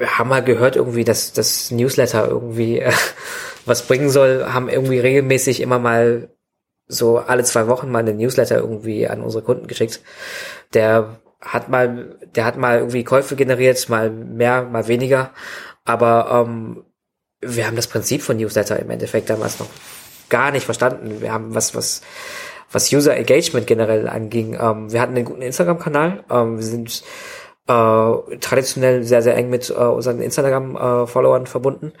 haben wir gehört irgendwie, dass das Newsletter irgendwie äh, was bringen soll, haben irgendwie regelmäßig immer mal so alle zwei Wochen mal einen Newsletter irgendwie an unsere Kunden geschickt. Der hat mal, der hat mal irgendwie Käufe generiert, mal mehr, mal weniger. Aber ähm, wir haben das Prinzip von Newsletter im Endeffekt damals noch gar nicht verstanden. Wir haben was, was was User Engagement generell anging. Ähm, wir hatten einen guten Instagram-Kanal. Ähm, wir sind äh, traditionell sehr, sehr eng mit äh, unseren Instagram-Followern verbunden.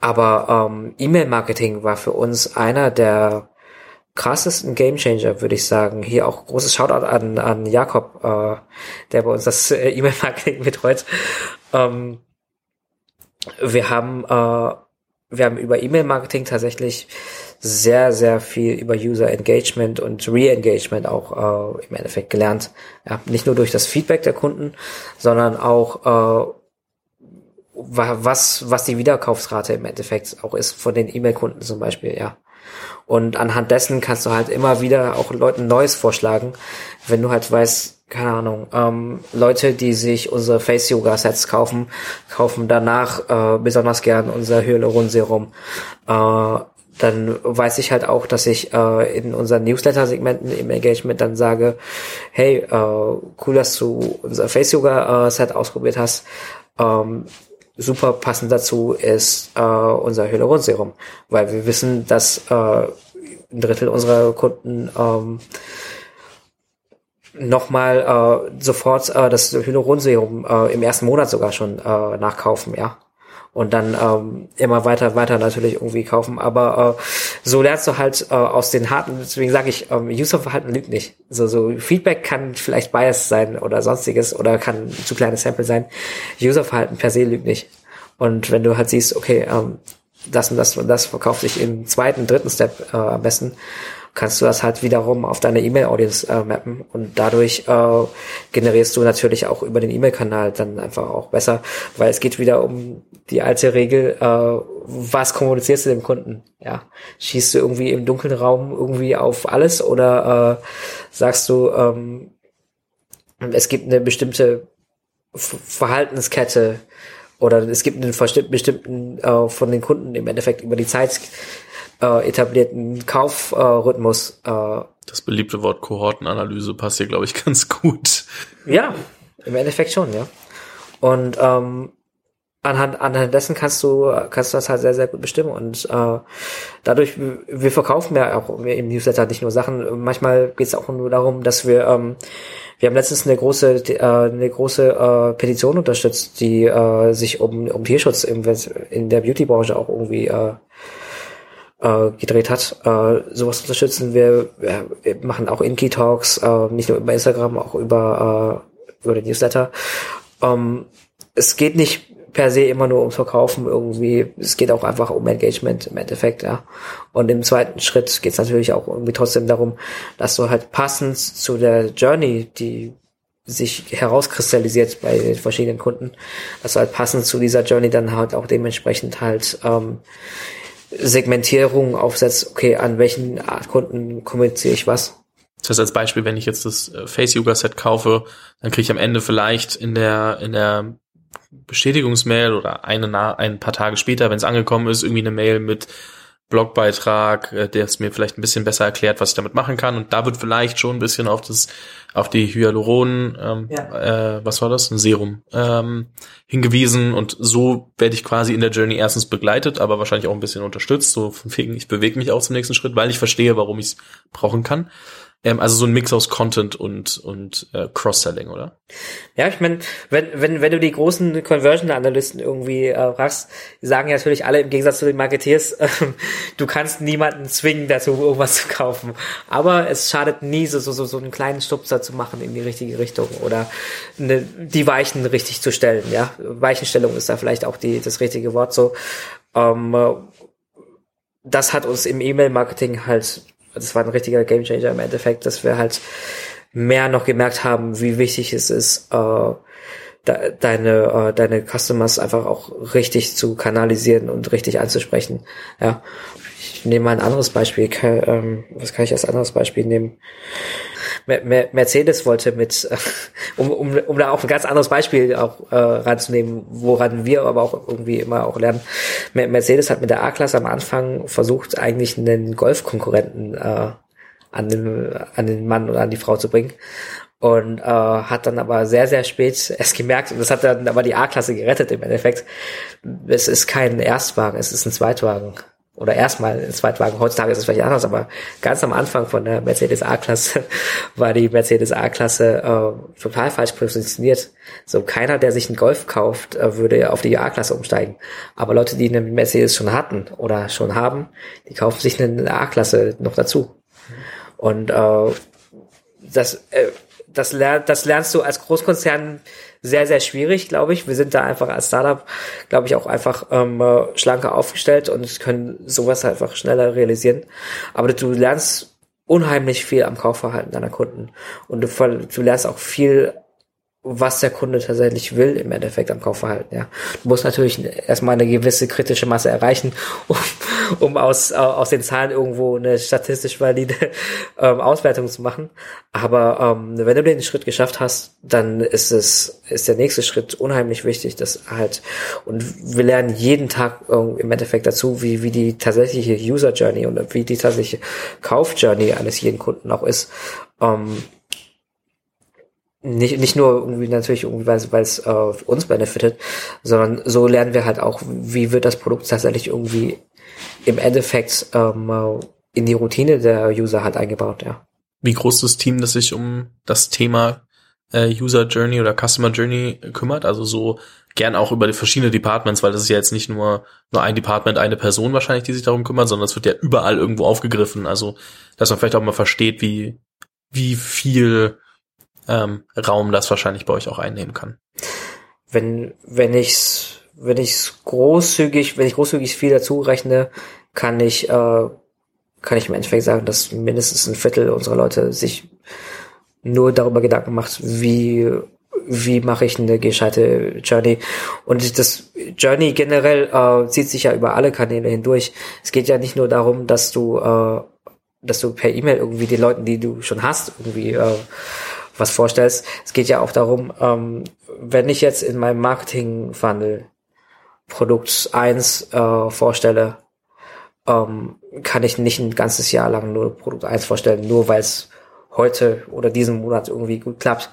Aber ähm, E-Mail-Marketing war für uns einer der krassesten Gamechanger, würde ich sagen. Hier auch großes Shoutout an, an Jakob, äh, der bei uns das äh, E-Mail-Marketing betreut. Ähm, wir haben äh, wir haben über E-Mail-Marketing tatsächlich sehr, sehr viel über User Engagement und Re-Engagement auch äh, im Endeffekt gelernt. Ja, nicht nur durch das Feedback der Kunden, sondern auch äh, was, was die Wiederkaufsrate im Endeffekt auch ist von den E-Mail-Kunden zum Beispiel, ja. Und anhand dessen kannst du halt immer wieder auch Leuten Neues vorschlagen, wenn du halt weißt, keine Ahnung, ähm, Leute, die sich unsere Face-Yoga-Sets kaufen, kaufen danach äh, besonders gern unser Hyaluron-Serum. Äh, dann weiß ich halt auch, dass ich äh, in unseren Newsletter-Segmenten im Engagement dann sage, hey, äh, cool, dass du unser Face-Yoga-Set äh, ausprobiert hast. Ähm, super passend dazu ist äh, unser Hyaluronserum, weil wir wissen, dass äh, ein Drittel unserer Kunden ähm, nochmal äh, sofort äh, das Hyaluronserum äh, im ersten Monat sogar schon äh, nachkaufen, ja und dann ähm, immer weiter, weiter natürlich irgendwie kaufen. Aber äh, so lernst du halt äh, aus den harten, deswegen sage ich, ähm, Userverhalten lügt nicht. So, so Feedback kann vielleicht Bias sein oder sonstiges oder kann zu kleines Sample sein. Userverhalten per se lügt nicht. Und wenn du halt siehst, okay, ähm, das und das und das verkauft sich im zweiten, dritten Step äh, am besten, kannst du das halt wiederum auf deine E-Mail-Audience äh, mappen und dadurch äh, generierst du natürlich auch über den E-Mail-Kanal dann einfach auch besser, weil es geht wieder um die alte Regel, äh, was kommunizierst du dem Kunden? Ja, schießt du irgendwie im dunklen Raum irgendwie auf alles oder äh, sagst du, ähm, es gibt eine bestimmte Verhaltenskette oder es gibt einen bestimmten äh, von den Kunden im Endeffekt über die Zeit äh, etablierten Kaufrhythmus. Äh, das beliebte Wort Kohortenanalyse passt hier, glaube ich, ganz gut. Ja, im Endeffekt schon, ja. Und ähm, anhand, anhand dessen kannst du, kannst du das halt sehr, sehr gut bestimmen. Und äh, dadurch, wir verkaufen ja auch im Newsletter nicht nur Sachen. Manchmal geht es auch nur darum, dass wir, ähm, wir haben letztens eine große, äh, eine große äh, Petition unterstützt, die äh, sich um, um Tierschutz im, in der Beauty-Branche auch irgendwie äh, äh, gedreht hat. Äh, sowas unterstützen wir. Wir machen auch Inky Talks, äh, nicht nur über Instagram, auch über, äh, über den Newsletter. Ähm, es geht nicht per se immer nur ums Verkaufen irgendwie. Es geht auch einfach um Engagement im Endeffekt, ja. Und im zweiten Schritt geht es natürlich auch irgendwie trotzdem darum, dass du halt passend zu der Journey, die sich herauskristallisiert bei den verschiedenen Kunden, dass du halt passend zu dieser Journey dann halt auch dementsprechend halt ähm, Segmentierung aufsetzt, okay, an welchen Art Kunden kommuniziere ich was. Das heißt als Beispiel, wenn ich jetzt das äh, Face Yoga Set kaufe, dann kriege ich am Ende vielleicht in der in der Bestätigungsmail oder eine ein paar Tage später, wenn es angekommen ist, irgendwie eine Mail mit Blogbeitrag, äh, der es mir vielleicht ein bisschen besser erklärt, was ich damit machen kann. Und da wird vielleicht schon ein bisschen auf das, auf die Hyaluron, ähm, ja. äh, was war das, ein Serum, ähm, hingewiesen. Und so werde ich quasi in der Journey erstens begleitet, aber wahrscheinlich auch ein bisschen unterstützt. So von wegen, ich bewege mich auch zum nächsten Schritt, weil ich verstehe, warum ich es brauchen kann. Ähm, also so ein Mix aus Content und, und äh, Cross-Selling, oder? Ja, ich meine, wenn, wenn, wenn du die großen Conversion-Analysten irgendwie äh, fragst, sagen ja natürlich alle im Gegensatz zu den Marketeers, äh, du kannst niemanden zwingen, dazu irgendwas zu kaufen. Aber es schadet nie, so, so, so, so einen kleinen Stupser zu machen in die richtige Richtung oder eine, die Weichen richtig zu stellen, ja. Weichenstellung ist da vielleicht auch die, das richtige Wort so. Ähm, das hat uns im E-Mail-Marketing halt das war ein richtiger Gamechanger im Endeffekt, dass wir halt mehr noch gemerkt haben, wie wichtig es ist, äh, de deine, äh, deine Customers einfach auch richtig zu kanalisieren und richtig anzusprechen. Ja. Ich nehme mal ein anderes Beispiel. Kann, ähm, was kann ich als anderes Beispiel nehmen? Mercedes wollte mit, um, um, um da auch ein ganz anderes Beispiel auch äh, ranzunehmen, woran wir aber auch irgendwie immer auch lernen. Mercedes hat mit der A-Klasse am Anfang versucht, eigentlich einen Golfkonkurrenten äh, an den, an den Mann oder an die Frau zu bringen. Und äh, hat dann aber sehr, sehr spät es gemerkt, und das hat dann aber die A-Klasse gerettet im Endeffekt. Es ist kein Erstwagen, es ist ein Zweitwagen oder erstmal in Zweitwagen, heutzutage ist es vielleicht anders, aber ganz am Anfang von der Mercedes A-Klasse war die Mercedes A-Klasse äh, total falsch positioniert. So keiner, der sich einen Golf kauft, äh, würde auf die A-Klasse umsteigen. Aber Leute, die eine Mercedes schon hatten oder schon haben, die kaufen sich eine A-Klasse noch dazu. Und äh, das, äh, das, lern, das lernst du als Großkonzern sehr, sehr schwierig, glaube ich. Wir sind da einfach als Startup, glaube ich, auch einfach ähm, schlanker aufgestellt und können sowas einfach schneller realisieren. Aber du lernst unheimlich viel am Kaufverhalten deiner Kunden und du, du lernst auch viel was der Kunde tatsächlich will im Endeffekt am Kaufverhalten, ja. Du musst natürlich erstmal eine gewisse kritische Masse erreichen, um, um aus, äh, aus den Zahlen irgendwo eine statistisch valide ähm, Auswertung zu machen. Aber ähm, wenn du den Schritt geschafft hast, dann ist es, ist der nächste Schritt unheimlich wichtig, dass halt, und wir lernen jeden Tag äh, im Endeffekt dazu, wie, wie die tatsächliche User Journey und wie die tatsächliche Kauf Journey eines jeden Kunden auch ist. Ähm, nicht, nicht nur irgendwie natürlich irgendwie, weil es äh, uns benefitet, sondern so lernen wir halt auch, wie wird das Produkt tatsächlich irgendwie im Endeffekt ähm, äh, in die Routine der User halt eingebaut, ja. Wie groß das Team, das sich um das Thema äh, User Journey oder Customer Journey kümmert? Also so gern auch über die verschiedenen Departments, weil das ist ja jetzt nicht nur nur ein Department, eine Person wahrscheinlich, die sich darum kümmert, sondern es wird ja überall irgendwo aufgegriffen. Also dass man vielleicht auch mal versteht, wie wie viel ähm, Raum das wahrscheinlich bei euch auch einnehmen kann. Wenn, wenn ich's, wenn ich's großzügig, wenn ich großzügig viel dazu rechne, kann ich, äh, kann ich im Endeffekt sagen, dass mindestens ein Viertel unserer Leute sich nur darüber Gedanken macht, wie wie mache ich eine gescheite Journey. Und das Journey generell äh, zieht sich ja über alle Kanäle hindurch. Es geht ja nicht nur darum, dass du, äh, dass du per E-Mail irgendwie den Leuten, die du schon hast, irgendwie äh, was vorstellst. Es geht ja auch darum, ähm, wenn ich jetzt in meinem Marketing-Funnel Produkt 1 äh, vorstelle, ähm, kann ich nicht ein ganzes Jahr lang nur Produkt 1 vorstellen, nur weil es heute oder diesen Monat irgendwie gut klappt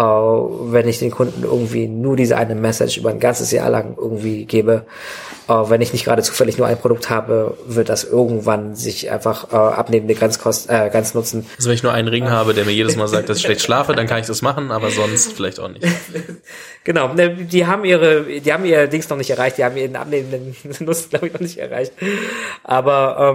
äh, wenn ich den Kunden irgendwie nur diese eine Message über ein ganzes Jahr lang irgendwie gebe. Äh, wenn ich nicht gerade zufällig nur ein Produkt habe, wird das irgendwann sich einfach äh, abnehmende Grenzkost, äh, Grenznutzen. Also wenn ich nur einen Ring habe, der mir jedes Mal sagt, dass ich schlecht schlafe, dann kann ich das machen, aber sonst vielleicht auch nicht. genau, ne, die haben ihre, die haben ihr Dings noch nicht erreicht, die haben ihren abnehmenden Nutzen, glaube ich, noch nicht erreicht. Aber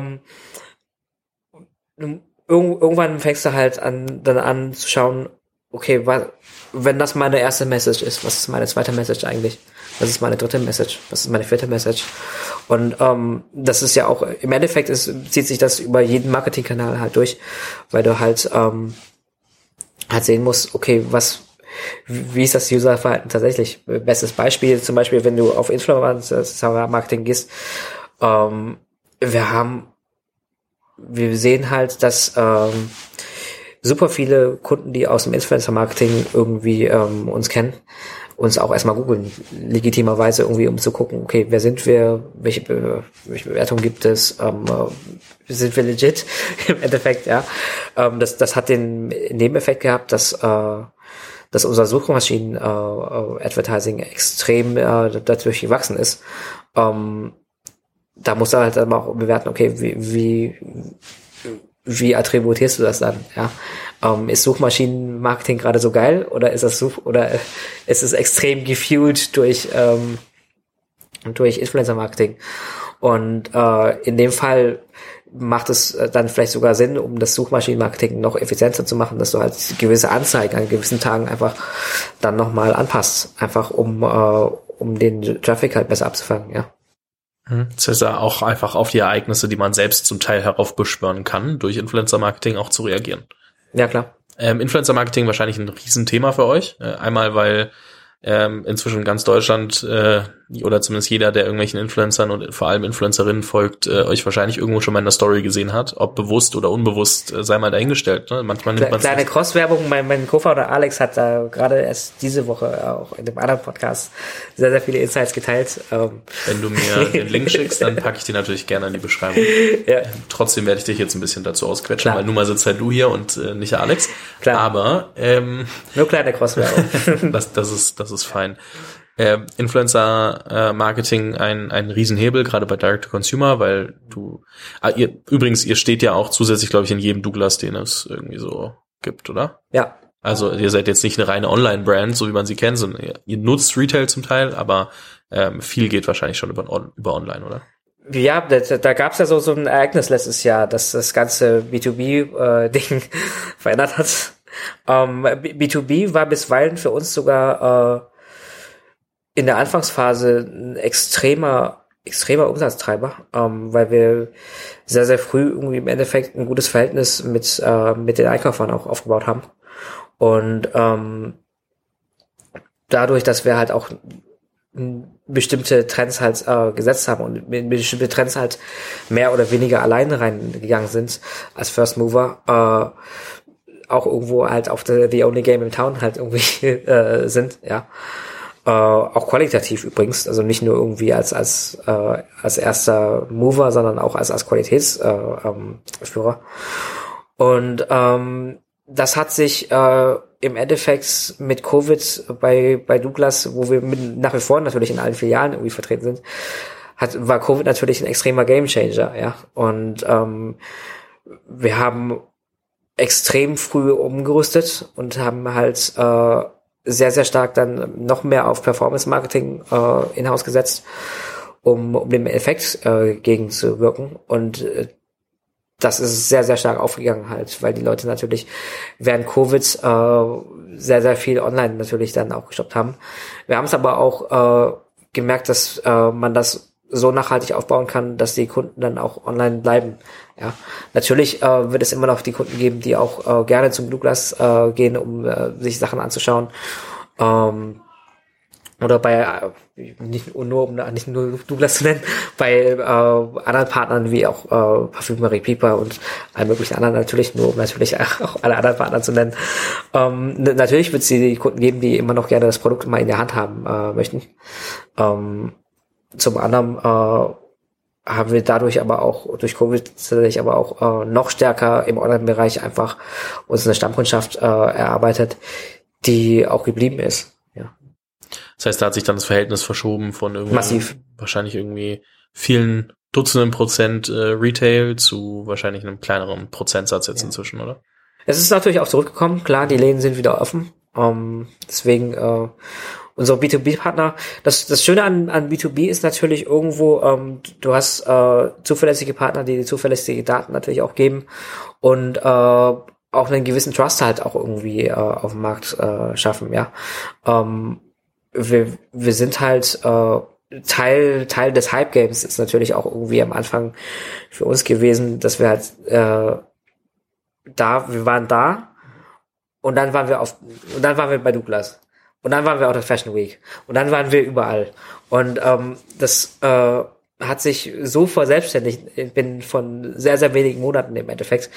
ähm, irgendwann fängst du halt an, dann an zu schauen, okay, was, wenn das meine erste Message ist, was ist meine zweite Message eigentlich? Was ist meine dritte Message? Was ist meine vierte Message? Und ähm, das ist ja auch, im Endeffekt ist, zieht sich das über jeden Marketingkanal halt durch, weil du halt, ähm, halt sehen musst, okay, was, wie ist das Userverhalten tatsächlich? Bestes Beispiel, zum Beispiel, wenn du auf Influencer-Marketing gehst, ähm, wir haben, wir sehen halt, dass ähm, super viele Kunden, die aus dem Influencer-Marketing irgendwie ähm, uns kennen, uns auch erstmal googeln, legitimerweise irgendwie, um zu gucken, okay, wer sind wir, welche, Be welche Bewertung gibt es, ähm, äh, sind wir legit im Endeffekt, ja. Ähm, das, das hat den Nebeneffekt gehabt, dass äh, dass unser Suchmaschinen äh, äh extrem äh, dadurch gewachsen ist. Ähm, da muss er halt aber auch bewerten, okay, wie, wie wie attributierst du das dann? Ja, ähm, ist Suchmaschinenmarketing gerade so geil oder ist das Such oder ist es extrem gefuelt durch ähm, durch Influencer-Marketing? Und äh, in dem Fall macht es äh, dann vielleicht sogar Sinn, um das Suchmaschinenmarketing noch effizienter zu machen, dass du halt gewisse Anzeigen an gewissen Tagen einfach dann nochmal anpasst, einfach um äh, um den Traffic halt besser abzufangen, ja. Mhm. Das heißt ja auch einfach auf die Ereignisse, die man selbst zum Teil heraufbeschwören kann, durch Influencer-Marketing auch zu reagieren. Ja, klar. Ähm, Influencer-Marketing wahrscheinlich ein Riesenthema für euch. Äh, einmal, weil ähm, inzwischen ganz Deutschland äh, oder zumindest jeder, der irgendwelchen Influencern und vor allem Influencerinnen folgt, äh, euch wahrscheinlich irgendwo schon mal in der Story gesehen hat. Ob bewusst oder unbewusst, äh, sei mal dahingestellt. Ne? Manchmal nimmt man Kleine Cross-Werbung, mein, mein Co-Founder Alex hat da gerade erst diese Woche auch in dem anderen Podcast sehr, sehr viele Insights geteilt. Ähm. Wenn du mir den Link schickst, dann packe ich den natürlich gerne in die Beschreibung. Ja. Trotzdem werde ich dich jetzt ein bisschen dazu ausquetschen, Klar. weil nun mal sitzt halt du hier und äh, nicht Alex. Klar. Aber ähm, nur kleine Cross-Werbung. das, das ist das ist fein äh, Influencer-Marketing ein, ein Riesenhebel, gerade bei Direct-to-Consumer, weil du, ah, ihr, übrigens, ihr steht ja auch zusätzlich, glaube ich, in jedem Douglas, den es irgendwie so gibt, oder? Ja. Also ihr seid jetzt nicht eine reine Online-Brand, so wie man sie kennt, sondern ihr, ihr nutzt Retail zum Teil, aber ähm, viel geht wahrscheinlich schon über, über Online, oder? Ja, da, da gab es ja so, so ein Ereignis letztes Jahr, das das ganze B2B-Ding äh, verändert hat. Ähm, B2B war bisweilen für uns sogar äh, in der Anfangsphase ein extremer extremer Umsatztreiber, ähm, weil wir sehr, sehr früh irgendwie im Endeffekt ein gutes Verhältnis mit, äh, mit den Einkäufern auch aufgebaut haben. Und ähm, dadurch, dass wir halt auch bestimmte Trends halt äh, gesetzt haben und bestimmte Trends halt mehr oder weniger alleine reingegangen sind als First Mover, äh, auch irgendwo halt auf the, the only game in town halt irgendwie äh, sind, ja. Äh, auch qualitativ übrigens, also nicht nur irgendwie als als äh, als erster Mover, sondern auch als als Qualitätsführer. Äh, ähm, Führer. und ähm, das hat sich äh, im Endeffekt mit Covid bei, bei Douglas, wo wir mit, nach wie vor natürlich in allen Filialen irgendwie vertreten sind, hat, war Covid natürlich ein extremer Gamechanger, ja. Und ähm, wir haben extrem früh umgerüstet und haben halt äh, sehr, sehr stark dann noch mehr auf Performance-Marketing äh, in-house gesetzt, um, um dem Effekt äh, gegenzuwirken. Und äh, das ist sehr, sehr stark aufgegangen halt, weil die Leute natürlich während Covid äh, sehr, sehr viel online natürlich dann auch gestoppt haben. Wir haben es aber auch äh, gemerkt, dass äh, man das so nachhaltig aufbauen kann, dass die Kunden dann auch online bleiben. Ja, natürlich äh, wird es immer noch die Kunden geben, die auch äh, gerne zum Douglas äh, gehen, um äh, sich Sachen anzuschauen. Ähm, oder bei äh, nicht nur um nicht nur Douglas zu nennen, bei äh, anderen Partnern wie auch äh, Parfümerie Pieper und allen möglichen anderen natürlich, nur um natürlich auch alle anderen Partner zu nennen. Ähm, natürlich wird es die Kunden geben, die immer noch gerne das Produkt mal in der Hand haben äh, möchten. Ähm, zum anderen äh, haben wir dadurch aber auch durch Covid tatsächlich aber auch äh, noch stärker im Online-Bereich einfach uns eine Stammkundschaft äh, erarbeitet, die auch geblieben ist. Das heißt, da hat sich dann das Verhältnis verschoben von irgendwie Massiv. wahrscheinlich irgendwie vielen Dutzenden Prozent äh, Retail zu wahrscheinlich einem kleineren Prozentsatz jetzt ja. inzwischen, oder? Es ist natürlich auch zurückgekommen. Klar, die Läden sind wieder offen. Ähm, deswegen äh, unsere B2B-Partner. Das, das Schöne an, an B2B ist natürlich irgendwo, ähm, du hast äh, zuverlässige Partner, die die zuverlässige Daten natürlich auch geben und äh, auch einen gewissen Trust halt auch irgendwie äh, auf dem Markt äh, schaffen, ja. Ähm, wir, wir sind halt äh, Teil, Teil des Hype-Games ist natürlich auch irgendwie am Anfang für uns gewesen, dass wir halt äh, da, wir waren da und dann waren wir auf und dann waren wir bei Douglas. Und dann waren wir auf der Fashion Week. Und dann waren wir überall. Und ähm, das äh, hat sich so verselbstständigt bin von sehr, sehr wenigen Monaten im Endeffekt,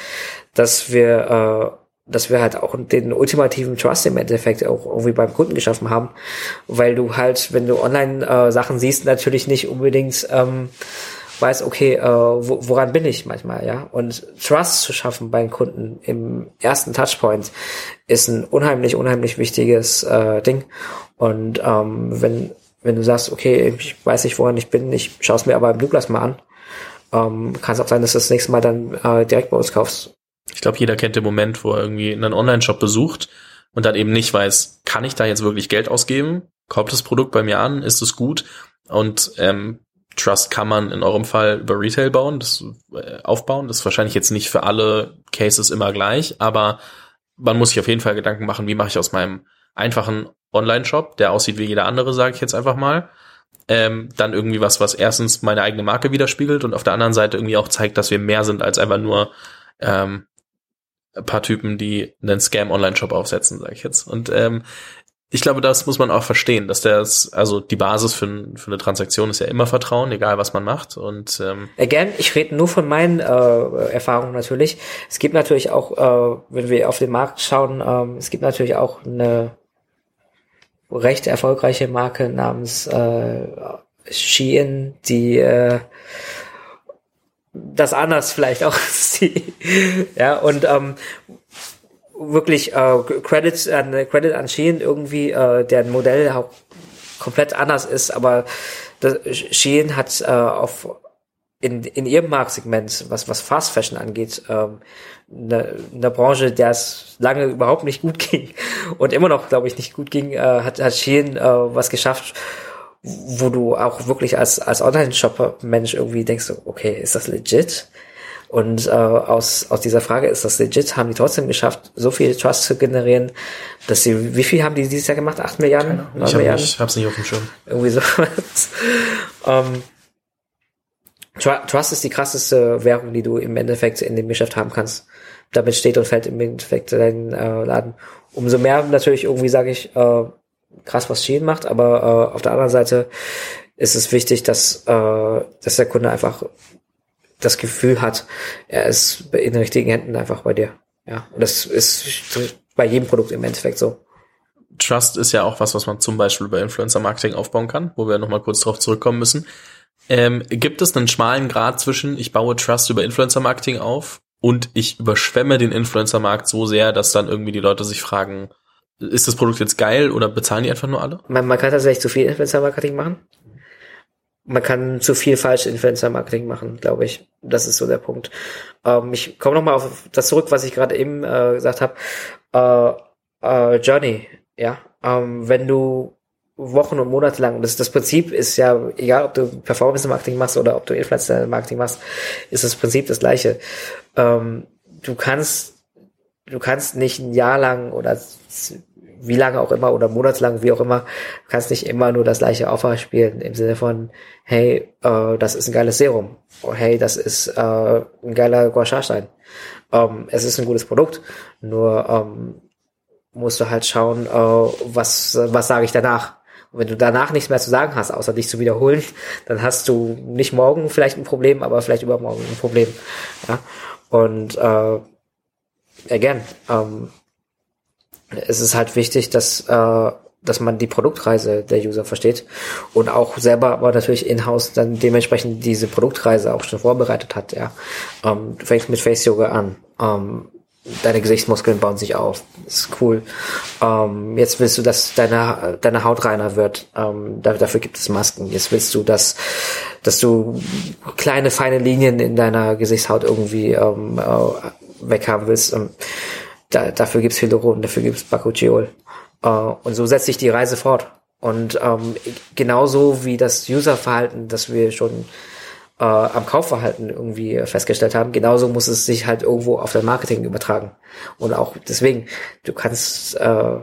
dass wir äh, dass wir halt auch den ultimativen Trust im Endeffekt auch irgendwie beim Kunden geschaffen haben, weil du halt, wenn du online äh, Sachen siehst, natürlich nicht unbedingt ähm, weißt, okay, äh, wo, woran bin ich manchmal, ja? Und Trust zu schaffen beim Kunden im ersten Touchpoint ist ein unheimlich, unheimlich wichtiges äh, Ding. Und ähm, wenn wenn du sagst, okay, ich weiß nicht, woran ich bin, ich schaue es mir aber im Douglas mal an, ähm, kann es auch sein, dass du das nächste Mal dann äh, direkt bei uns kaufst ich glaube, jeder kennt den Moment, wo er irgendwie einen Online-Shop besucht und dann eben nicht weiß, kann ich da jetzt wirklich Geld ausgeben? Kommt das Produkt bei mir an? Ist es gut? Und ähm, Trust kann man in eurem Fall über Retail bauen, das äh, aufbauen. Das ist wahrscheinlich jetzt nicht für alle Cases immer gleich, aber man muss sich auf jeden Fall Gedanken machen, wie mache ich aus meinem einfachen Online-Shop, der aussieht wie jeder andere, sage ich jetzt einfach mal, ähm, dann irgendwie was, was erstens meine eigene Marke widerspiegelt und auf der anderen Seite irgendwie auch zeigt, dass wir mehr sind als einfach nur ähm, ein paar Typen, die einen Scam-Online-Shop aufsetzen, sage ich jetzt. Und ähm, ich glaube, das muss man auch verstehen, dass das, also die Basis für, für eine Transaktion ist ja immer Vertrauen, egal was man macht. Und ähm, Again, ich rede nur von meinen äh, Erfahrungen natürlich. Es gibt natürlich auch, äh, wenn wir auf den Markt schauen, ähm, es gibt natürlich auch eine recht erfolgreiche Marke namens äh, Shein, die äh, das anders vielleicht auch sie. ja, und ähm, wirklich äh, Credits an Credit an Shein irgendwie, äh, deren Modell komplett anders ist, aber das, Shein hat äh, auf in, in ihrem Marktsegment, was, was Fast Fashion angeht, ähm, eine, eine Branche, der es lange überhaupt nicht gut ging und immer noch, glaube ich, nicht gut ging, äh, hat, hat Shein äh, was geschafft, wo du auch wirklich als, als Online-Shopper-Mensch irgendwie denkst, okay, ist das legit? Und äh, aus, aus dieser Frage, ist das legit, haben die trotzdem geschafft, so viel Trust zu generieren, dass sie, wie viel haben die dieses Jahr gemacht? Acht Milliarden? Neun ich, Milliarden? Nicht, ich hab's nicht auf dem Schirm. Irgendwie so. um, ähm, Trust ist die krasseste Währung, die du im Endeffekt in dem Geschäft haben kannst. Damit steht und fällt im Endeffekt dein äh, Laden. Umso mehr natürlich irgendwie, sage ich, äh, krass, was Shein macht, aber äh, auf der anderen Seite ist es wichtig, dass, äh, dass der Kunde einfach das Gefühl hat, er ist in den richtigen Händen einfach bei dir. Ja, und das ist bei jedem Produkt im Endeffekt so. Trust ist ja auch was, was man zum Beispiel bei Influencer Marketing aufbauen kann, wo wir nochmal kurz drauf zurückkommen müssen. Ähm, gibt es einen schmalen Grad zwischen, ich baue Trust über Influencer Marketing auf und ich überschwemme den Influencer Markt so sehr, dass dann irgendwie die Leute sich fragen, ist das Produkt jetzt geil oder bezahlen die einfach nur alle? Man, man kann tatsächlich zu viel Influencer Marketing machen. Man kann zu viel falsch Influencer Marketing machen, glaube ich. Das ist so der Punkt. Ähm, ich komme nochmal auf das zurück, was ich gerade eben äh, gesagt habe. Äh, äh, Journey, ja. Ähm, wenn du Wochen und Monate lang, das, das Prinzip ist ja, egal ob du Performance-Marketing machst oder ob du Influencer-Marketing machst, ist das Prinzip das gleiche. Ähm, du kannst, du kannst nicht ein Jahr lang oder wie lange auch immer oder monatelang, wie auch immer, kannst nicht immer nur das gleiche Aufwand spielen im Sinne von, hey, äh, das ist ein geiles Serum. Oh, hey, das ist äh, ein geiler Gua Ähm, es ist ein gutes Produkt, nur ähm, musst du halt schauen, äh, was, was sage ich danach. Und wenn du danach nichts mehr zu sagen hast, außer dich zu wiederholen, dann hast du nicht morgen vielleicht ein Problem, aber vielleicht übermorgen ein Problem. Ja? Und äh, again, ähm, es ist halt wichtig, dass, äh, dass man die Produktreise der User versteht und auch selber aber natürlich in-house dann dementsprechend diese Produktreise auch schon vorbereitet hat. Ja, ähm, du fängst mit Face Yoga an. Ähm, deine Gesichtsmuskeln bauen sich auf. Ist cool. Ähm, jetzt willst du, dass deine, deine Haut reiner wird. Ähm, dafür gibt es Masken. Jetzt willst du, dass, dass du kleine, feine Linien in deiner Gesichtshaut irgendwie ähm, äh, weghaben willst. Ähm, da, dafür gibt's Hyaluron, dafür gibt's Bakuchiol. Äh, und so setzt sich die Reise fort. Und ähm, genauso wie das Userverhalten, das wir schon äh, am Kaufverhalten irgendwie festgestellt haben, genauso muss es sich halt irgendwo auf dein Marketing übertragen. Und auch deswegen, du kannst äh,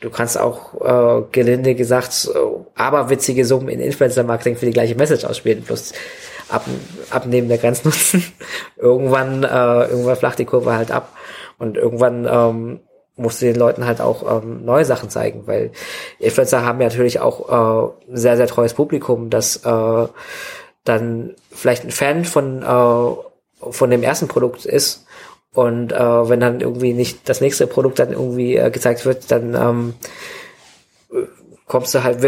du kannst auch äh, gelinde gesagt aberwitzige Summen in Influencer-Marketing für die gleiche Message ausspielen, plus ab, abnehmen der Grenznutzen. irgendwann, äh, irgendwann flacht die Kurve halt ab. Und irgendwann ähm, musst du den Leuten halt auch ähm, neue Sachen zeigen, weil Influencer haben ja natürlich auch äh, ein sehr, sehr treues Publikum, das äh, dann vielleicht ein Fan von, äh, von dem ersten Produkt ist. Und äh, wenn dann irgendwie nicht das nächste Produkt dann irgendwie äh, gezeigt wird, dann ähm, kommst du halt,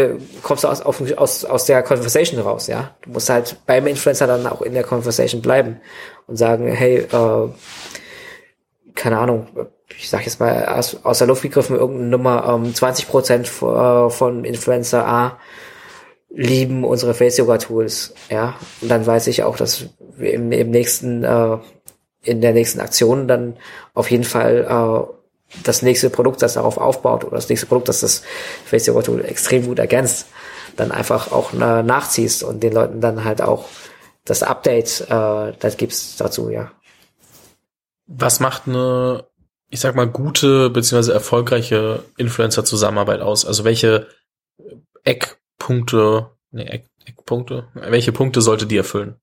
kommst du aus, aus, aus der Conversation raus, ja. Du musst halt beim Influencer dann auch in der Conversation bleiben und sagen, hey, äh, keine Ahnung, ich sag jetzt mal aus, aus der Luft gegriffen, irgendeine Nummer, ähm, 20 Prozent äh, von Influencer A lieben unsere Face-Yoga-Tools, ja. Und dann weiß ich auch, dass wir im, im nächsten, äh, in der nächsten Aktion dann auf jeden Fall äh, das nächste Produkt, das darauf aufbaut, oder das nächste Produkt, das das Face-Yoga-Tool extrem gut ergänzt, dann einfach auch äh, nachziehst und den Leuten dann halt auch das Update, äh, das gibt's dazu, ja. Was macht eine, ich sag mal, gute bzw. erfolgreiche Influencer-Zusammenarbeit aus? Also welche Eckpunkte, ne, Eck, Eckpunkte, welche Punkte sollte die erfüllen?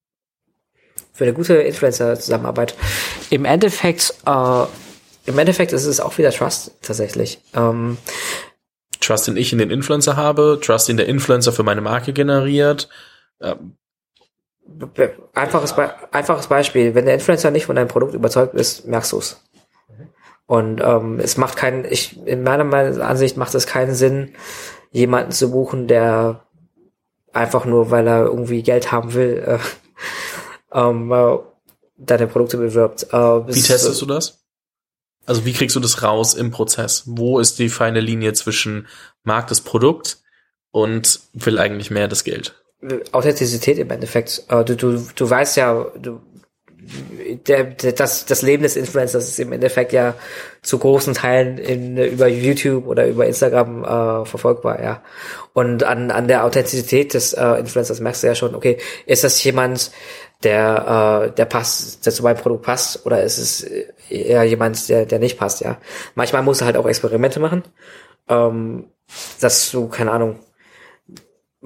Für eine gute Influencer-Zusammenarbeit. Im Endeffekt, äh, im Endeffekt ist es auch wieder Trust tatsächlich. Ähm, Trust, den ich in den Influencer habe, Trust, den der Influencer für meine Marke generiert. Einfaches, Be einfaches Beispiel, wenn der Influencer nicht von deinem Produkt überzeugt ist, merkst du es. Und ähm, es macht keinen, ich, in meiner Ansicht macht es keinen Sinn, jemanden zu buchen, der einfach nur, weil er irgendwie Geld haben will, äh, ähm, äh, deine Produkte bewirbt. Äh, wie testest du das? Also wie kriegst du das raus im Prozess? Wo ist die feine Linie zwischen mag das Produkt und will eigentlich mehr das Geld? Authentizität im Endeffekt. Du, du, du weißt ja, du, der, der, das, das Leben des Influencers ist im Endeffekt ja zu großen Teilen in, über YouTube oder über Instagram äh, verfolgbar, ja. Und an, an der Authentizität des äh, Influencers merkst du ja schon, okay, ist das jemand, der, äh, der passt, der zu meinem Produkt passt, oder ist es eher jemand, der, der nicht passt, ja. Manchmal musst du halt auch Experimente machen, ähm, dass du, keine Ahnung,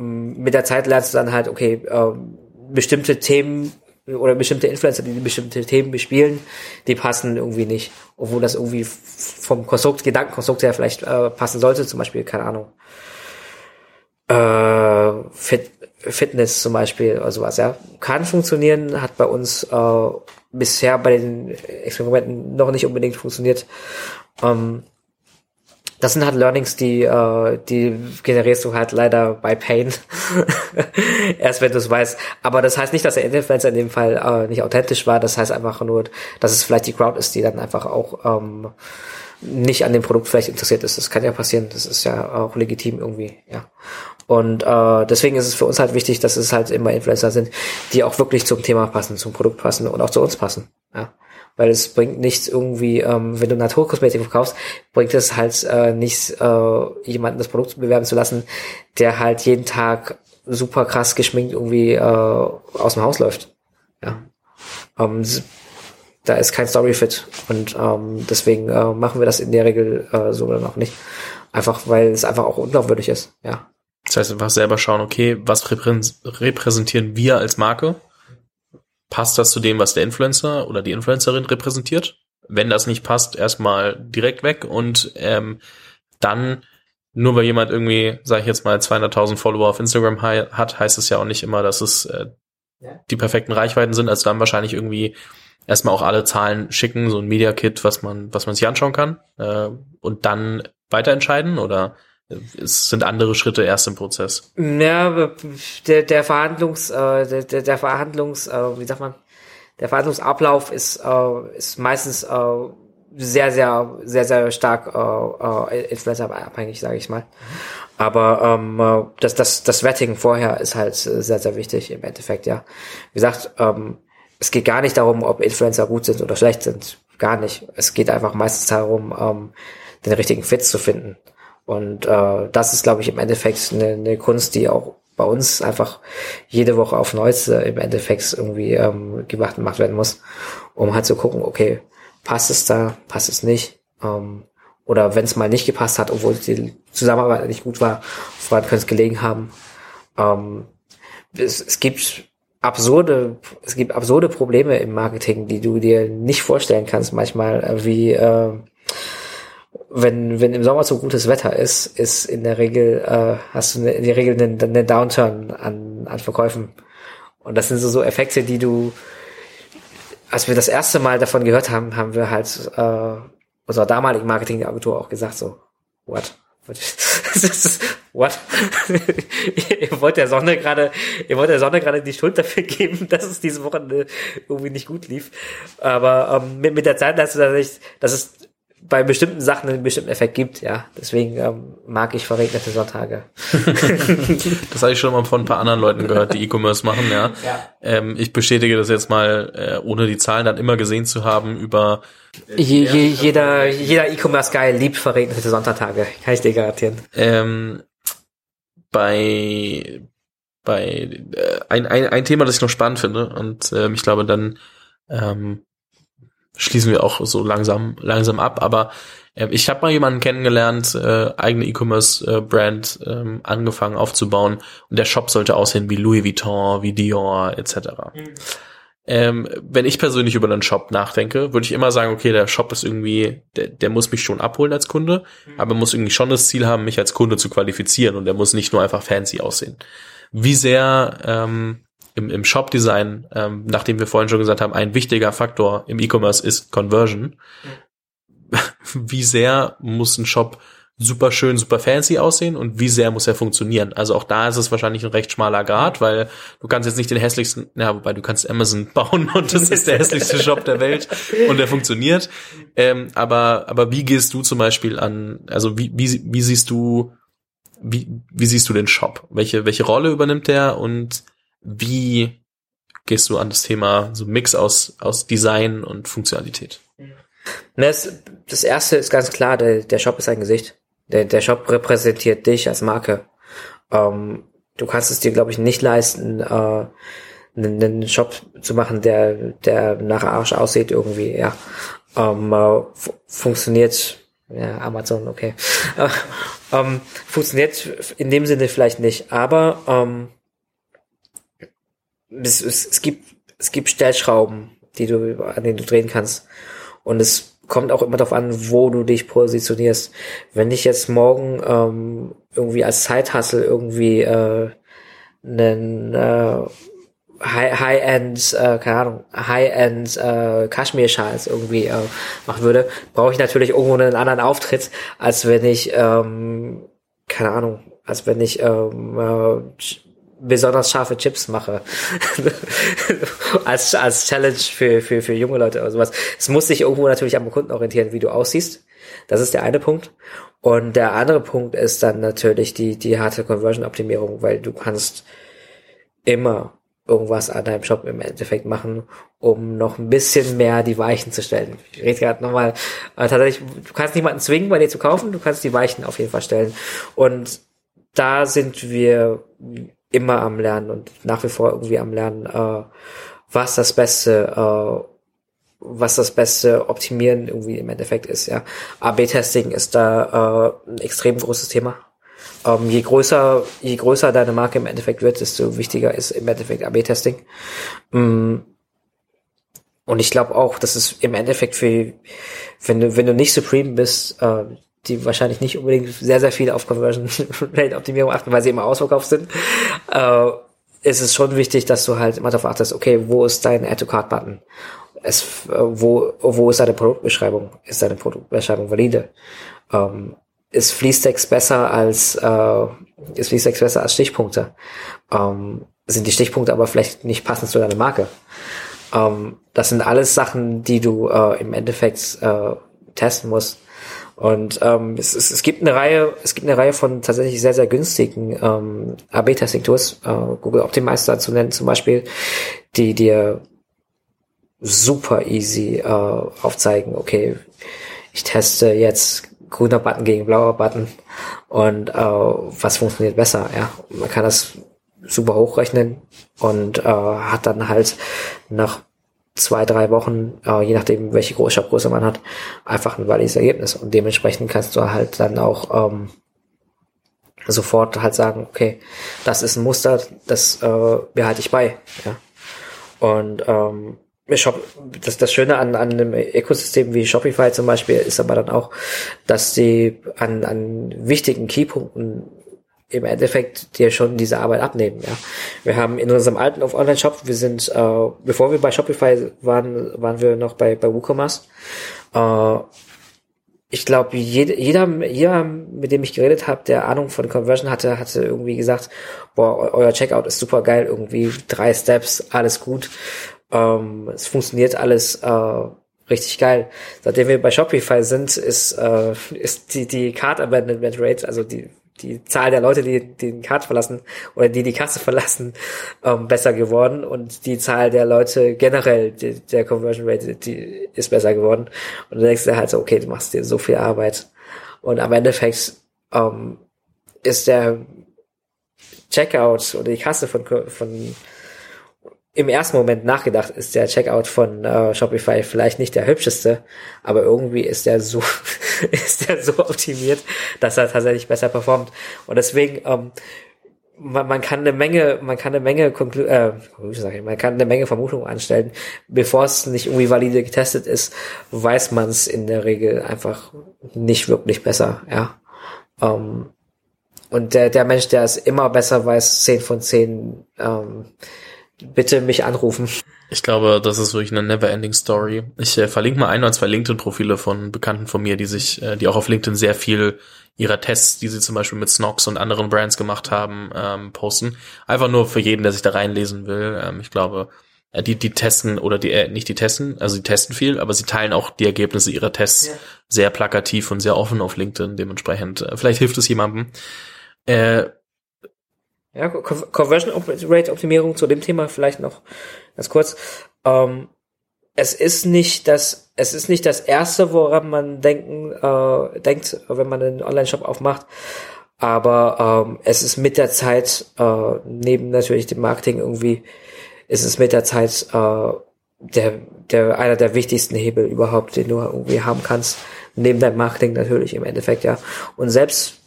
mit der Zeit lernst du dann halt, okay, äh, bestimmte Themen oder bestimmte Influencer, die bestimmte Themen bespielen, die passen irgendwie nicht. Obwohl das irgendwie vom Konstrukt, Gedankenkonstrukt her vielleicht äh, passen sollte, zum Beispiel, keine Ahnung, äh, Fit, Fitness zum Beispiel oder sowas, ja. Kann funktionieren, hat bei uns äh, bisher bei den Experimenten noch nicht unbedingt funktioniert. Ähm, das sind halt Learnings, die, äh, die generierst du halt leider bei Pain. Erst wenn du es weißt. Aber das heißt nicht, dass der Influencer in dem Fall äh, nicht authentisch war. Das heißt einfach nur, dass es vielleicht die Crowd ist, die dann einfach auch ähm, nicht an dem Produkt vielleicht interessiert ist. Das kann ja passieren. Das ist ja auch legitim irgendwie, ja. Und äh, deswegen ist es für uns halt wichtig, dass es halt immer Influencer sind, die auch wirklich zum Thema passen, zum Produkt passen und auch zu uns passen. Ja weil es bringt nichts irgendwie, ähm, wenn du Naturkosmetik verkaufst, bringt es halt äh, nichts, äh, jemanden das Produkt bewerben zu lassen, der halt jeden Tag super krass geschminkt irgendwie äh, aus dem Haus läuft. Ja. Ähm, da ist kein Storyfit und ähm, deswegen äh, machen wir das in der Regel äh, so dann auch nicht. Einfach weil es einfach auch unglaubwürdig ist, ja. Das heißt einfach selber schauen, okay, was repräsentieren wir als Marke? Passt das zu dem, was der Influencer oder die Influencerin repräsentiert? Wenn das nicht passt, erstmal direkt weg und ähm, dann nur weil jemand irgendwie, sage ich jetzt mal, 200.000 Follower auf Instagram hat, heißt es ja auch nicht immer, dass es äh, die perfekten Reichweiten sind. Also dann wahrscheinlich irgendwie erstmal auch alle Zahlen schicken, so ein Media Kit, was man, was man sich anschauen kann äh, und dann weiterentscheiden oder es sind andere Schritte erst im Prozess. Ja, der, der Verhandlungs, äh, der, der Verhandlungs, äh, wie sagt man, der Verhandlungsablauf ist, äh, ist meistens äh, sehr, sehr, sehr, sehr stark äh, äh, influencer-abhängig, sage ich mal. Aber ähm, äh, das, das, das Wetting vorher ist halt sehr, sehr wichtig im Endeffekt, ja. Wie gesagt, ähm, es geht gar nicht darum, ob Influencer gut sind oder schlecht sind. Gar nicht. Es geht einfach meistens darum, ähm, den richtigen Fit zu finden. Und äh, das ist, glaube ich, im Endeffekt eine, eine Kunst, die auch bei uns einfach jede Woche auf Neues äh, im Endeffekt irgendwie ähm, gemacht, gemacht werden muss, um halt zu gucken, okay, passt es da, passt es nicht. Ähm, oder wenn es mal nicht gepasst hat, obwohl die Zusammenarbeit nicht gut war, woran könnte es gelegen haben. Ähm, es, es gibt absurde, es gibt absurde Probleme im Marketing, die du dir nicht vorstellen kannst manchmal, äh, wie äh, wenn, wenn im Sommer so gutes Wetter ist, ist in der Regel, äh, hast du in der Regel einen, einen Downturn an, an Verkäufen. Und das sind so, so Effekte, die du, als wir das erste Mal davon gehört haben, haben wir halt äh, unserer damaligen Marketingagentur auch gesagt, so, what? What? ihr wollt der Sonne gerade, ihr wollt der Sonne gerade die Schuld dafür geben, dass es diese Woche irgendwie nicht gut lief. Aber ähm, mit, mit der Zeit hast du tatsächlich, das ist bei bestimmten Sachen einen bestimmten Effekt gibt, ja. Deswegen ähm, mag ich verregnete Sonntage. das habe ich schon mal von ein paar anderen Leuten gehört, die E-Commerce machen, ja. ja. Ähm, ich bestätige das jetzt mal, äh, ohne die Zahlen dann immer gesehen zu haben, über äh, je, je, jeder jeder E-Commerce-Guy liebt verregnete Sonntage, kann ich dir garantieren. Ähm, bei bei äh, ein, ein, ein Thema, das ich noch spannend finde und ähm, ich glaube dann ähm, schließen wir auch so langsam, langsam ab. Aber äh, ich habe mal jemanden kennengelernt, äh, eigene E-Commerce-Brand äh, ähm, angefangen aufzubauen und der Shop sollte aussehen wie Louis Vuitton, wie Dior etc. Mhm. Ähm, wenn ich persönlich über den Shop nachdenke, würde ich immer sagen, okay, der Shop ist irgendwie, der, der muss mich schon abholen als Kunde, mhm. aber muss irgendwie schon das Ziel haben, mich als Kunde zu qualifizieren und der muss nicht nur einfach fancy aussehen. Wie sehr ähm, im, im Shop-Design, ähm, nachdem wir vorhin schon gesagt haben, ein wichtiger Faktor im E-Commerce ist Conversion. Wie sehr muss ein Shop super schön, super fancy aussehen und wie sehr muss er funktionieren. Also auch da ist es wahrscheinlich ein recht schmaler Grad, weil du kannst jetzt nicht den hässlichsten, ja, wobei du kannst Amazon bauen und das ist der hässlichste Shop der Welt und der funktioniert. Ähm, aber, aber wie gehst du zum Beispiel an, also wie, wie, wie siehst du, wie, wie siehst du den Shop? Welche, welche Rolle übernimmt der und wie gehst du an das Thema so Mix aus, aus Design und Funktionalität? Das, das erste ist ganz klar, der, der Shop ist ein Gesicht. Der, der Shop repräsentiert dich als Marke. Ähm, du kannst es dir, glaube ich, nicht leisten, äh, einen, einen Shop zu machen, der, der nach Arsch aussieht irgendwie, ja. Ähm, äh, funktioniert, ja, Amazon, okay. Äh, ähm, funktioniert in dem Sinne vielleicht nicht, aber ähm, es, es, es gibt es gibt Stellschrauben, die du, an denen du drehen kannst. Und es kommt auch immer darauf an, wo du dich positionierst. Wenn ich jetzt morgen ähm, irgendwie als Zeithassel irgendwie äh, einen äh, High-End, äh, keine Ahnung, High-End äh, Kaschmir-Schals irgendwie äh, machen würde, brauche ich natürlich irgendwo einen anderen Auftritt, als wenn ich, ähm, keine Ahnung, als wenn ich ähm, äh, besonders scharfe Chips mache. als, als Challenge für, für, für junge Leute oder sowas. Es muss sich irgendwo natürlich am Kunden orientieren, wie du aussiehst. Das ist der eine Punkt. Und der andere Punkt ist dann natürlich die, die harte Conversion-Optimierung, weil du kannst immer irgendwas an deinem Shop im Endeffekt machen, um noch ein bisschen mehr die Weichen zu stellen. Ich rede gerade nochmal, äh, tatsächlich, du kannst niemanden zwingen, bei dir zu kaufen, du kannst die Weichen auf jeden Fall stellen. Und da sind wir immer am Lernen und nach wie vor irgendwie am Lernen, äh, was das Beste, äh, was das beste Optimieren irgendwie im Endeffekt ist, ja. AB-Testing ist da äh, ein extrem großes Thema. Ähm, je größer, je größer deine Marke im Endeffekt wird, desto wichtiger ist im Endeffekt AB-Testing. Mm. Und ich glaube auch, dass es im Endeffekt für, wenn du, wenn du nicht Supreme bist, äh, die wahrscheinlich nicht unbedingt sehr, sehr viel auf Conversion Rate Optimierung achten, weil sie immer ausverkauft sind, äh, ist es schon wichtig, dass du halt immer darauf achtest, okay, wo ist dein Add to Card Button? Es, äh, wo, wo ist deine Produktbeschreibung? Ist deine Produktbeschreibung valide? Ähm, ist Fließtext besser als, äh, ist Fließtext besser als Stichpunkte? Ähm, sind die Stichpunkte aber vielleicht nicht passend zu deiner Marke? Ähm, das sind alles Sachen, die du äh, im Endeffekt äh, testen musst und ähm, es, es, es gibt eine Reihe, es gibt eine Reihe von tatsächlich sehr, sehr günstigen ähm, AB-Testing-Tools, äh, Google Optimizer zu nennen zum Beispiel, die dir super easy äh, aufzeigen, okay, ich teste jetzt grüner Button gegen blauer Button und äh, was funktioniert besser, ja. Man kann das super hochrechnen und äh, hat dann halt nach zwei, drei Wochen, äh, je nachdem, welche Shopgröße man hat, einfach ein valides Ergebnis. Und dementsprechend kannst du halt dann auch ähm, sofort halt sagen, okay, das ist ein Muster, das äh, behalte ich bei. Ja. Und ähm, Shop, das, das Schöne an, an einem Ökosystem wie Shopify zum Beispiel ist aber dann auch, dass sie an, an wichtigen Keypunkten im Endeffekt dir schon diese Arbeit abnehmen. Ja, wir haben in unserem alten Online-Shop, wir sind, äh, bevor wir bei Shopify waren, waren wir noch bei bei WooCommerce. Äh, ich glaube, jeder, jeder, jeder, mit dem ich geredet habe, der Ahnung von Conversion hatte, hatte irgendwie gesagt, boah, euer Checkout ist super geil, irgendwie drei Steps, alles gut. Ähm, es funktioniert alles äh, richtig geil. Seitdem wir bei Shopify sind, ist, äh, ist die, die Card Abandonment Rate, also die die Zahl der Leute, die den Card verlassen oder die die Kasse verlassen, ähm, besser geworden und die Zahl der Leute generell, die, der Conversion Rate, die ist besser geworden. Und du denkst dir halt so, okay, du machst dir so viel Arbeit. Und am Endeffekt ähm, ist der Checkout oder die Kasse von, von im ersten Moment nachgedacht, ist der Checkout von äh, Shopify vielleicht nicht der hübscheste, aber irgendwie ist der so ist der so optimiert, dass er tatsächlich besser performt. Und deswegen ähm, man, man kann eine Menge, man kann eine Menge Konklu äh, man kann eine Menge Vermutungen anstellen, bevor es nicht irgendwie valide getestet ist, weiß man es in der Regel einfach nicht wirklich besser, ja. Ähm, und der, der Mensch, der es immer besser weiß, 10 von 10, ähm, bitte mich anrufen. Ich glaube, das ist wirklich eine never-ending Story. Ich äh, verlinke mal ein oder zwei LinkedIn-Profile von Bekannten von mir, die sich, äh, die auch auf LinkedIn sehr viel ihrer Tests, die sie zum Beispiel mit Snox und anderen Brands gemacht haben, ähm, posten. Einfach nur für jeden, der sich da reinlesen will. Ähm, ich glaube, äh, die, die testen oder die, äh, nicht die testen, also die testen viel, aber sie teilen auch die Ergebnisse ihrer Tests ja. sehr plakativ und sehr offen auf LinkedIn. Dementsprechend, äh, vielleicht hilft es jemandem. Äh, ja, Conversion Rate Optimierung zu dem Thema vielleicht noch ganz kurz. Ähm, es ist nicht das, es ist nicht das erste, woran man denken, äh, denkt, wenn man einen Online-Shop aufmacht. Aber ähm, es ist mit der Zeit, äh, neben natürlich dem Marketing irgendwie, ist es mit der Zeit äh, der, der einer der wichtigsten Hebel überhaupt, den du irgendwie haben kannst. Neben deinem Marketing natürlich im Endeffekt, ja. Und selbst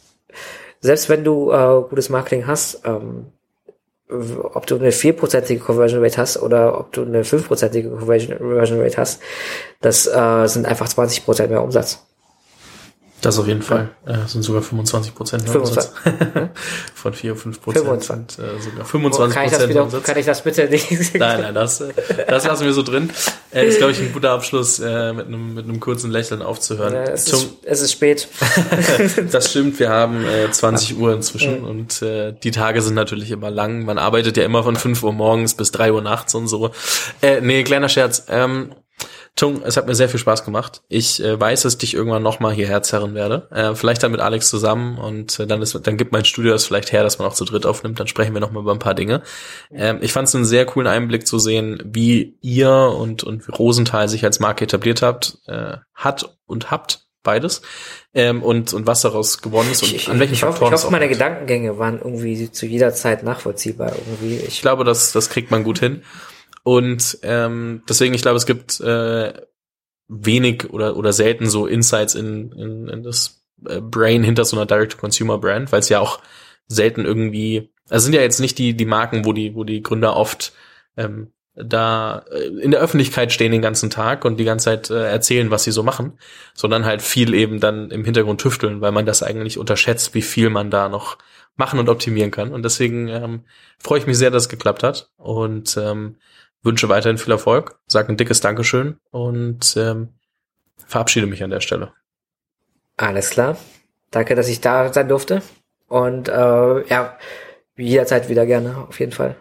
selbst wenn du äh, gutes Marketing hast, ähm, ob du eine vierprozentige Conversion Rate hast oder ob du eine fünfprozentige Conversion Rate hast, das äh, sind einfach 20 Prozent mehr Umsatz. Das auf jeden Fall. Ja. Äh, sind sogar 25 Prozent 25. Von 4, 5 Prozent 25. sind äh, sogar 25 kann ich, das wieder, kann ich das bitte nicht? nein, nein, das, äh, das lassen wir so drin. Äh, ist, glaube ich, ein guter Abschluss, äh, mit, einem, mit einem kurzen Lächeln aufzuhören. Ja, es, Zum, ist, es ist spät. das stimmt, wir haben äh, 20 ja. Uhr inzwischen mhm. und äh, die Tage sind natürlich immer lang. Man arbeitet ja immer von 5 Uhr morgens bis 3 Uhr nachts und so. Äh, nee, kleiner Scherz. Ähm, Tung, es hat mir sehr viel Spaß gemacht. Ich äh, weiß, dass ich dich irgendwann nochmal hierher zerren werde. Äh, vielleicht dann mit Alex zusammen und äh, dann, ist, dann gibt mein Studio das vielleicht her, dass man auch zu dritt aufnimmt. Dann sprechen wir nochmal über ein paar Dinge. Ähm, ich fand es einen sehr coolen Einblick zu sehen, wie ihr und, und Rosenthal sich als Marke etabliert habt, äh, hat und habt beides ähm, und und was daraus geworden ist und ich, an welchen ich Faktoren hoffe, ich hoffe meine Gedankengänge waren irgendwie zu jeder Zeit nachvollziehbar irgendwie ich, ich glaube das das kriegt man gut hin und ähm, deswegen, ich glaube, es gibt äh, wenig oder, oder selten so Insights in, in, in das äh, Brain hinter so einer Direct-to-Consumer-Brand, weil es ja auch selten irgendwie, also sind ja jetzt nicht die, die Marken, wo die, wo die Gründer oft ähm, da äh, in der Öffentlichkeit stehen den ganzen Tag und die ganze Zeit äh, erzählen, was sie so machen, sondern halt viel eben dann im Hintergrund tüfteln, weil man das eigentlich unterschätzt, wie viel man da noch machen und optimieren kann. Und deswegen ähm, freue ich mich sehr, dass es geklappt hat. Und ähm, wünsche weiterhin viel Erfolg, sage ein dickes Dankeschön und ähm, verabschiede mich an der Stelle. Alles klar. Danke, dass ich da sein durfte. Und äh, ja, jederzeit wieder gerne, auf jeden Fall.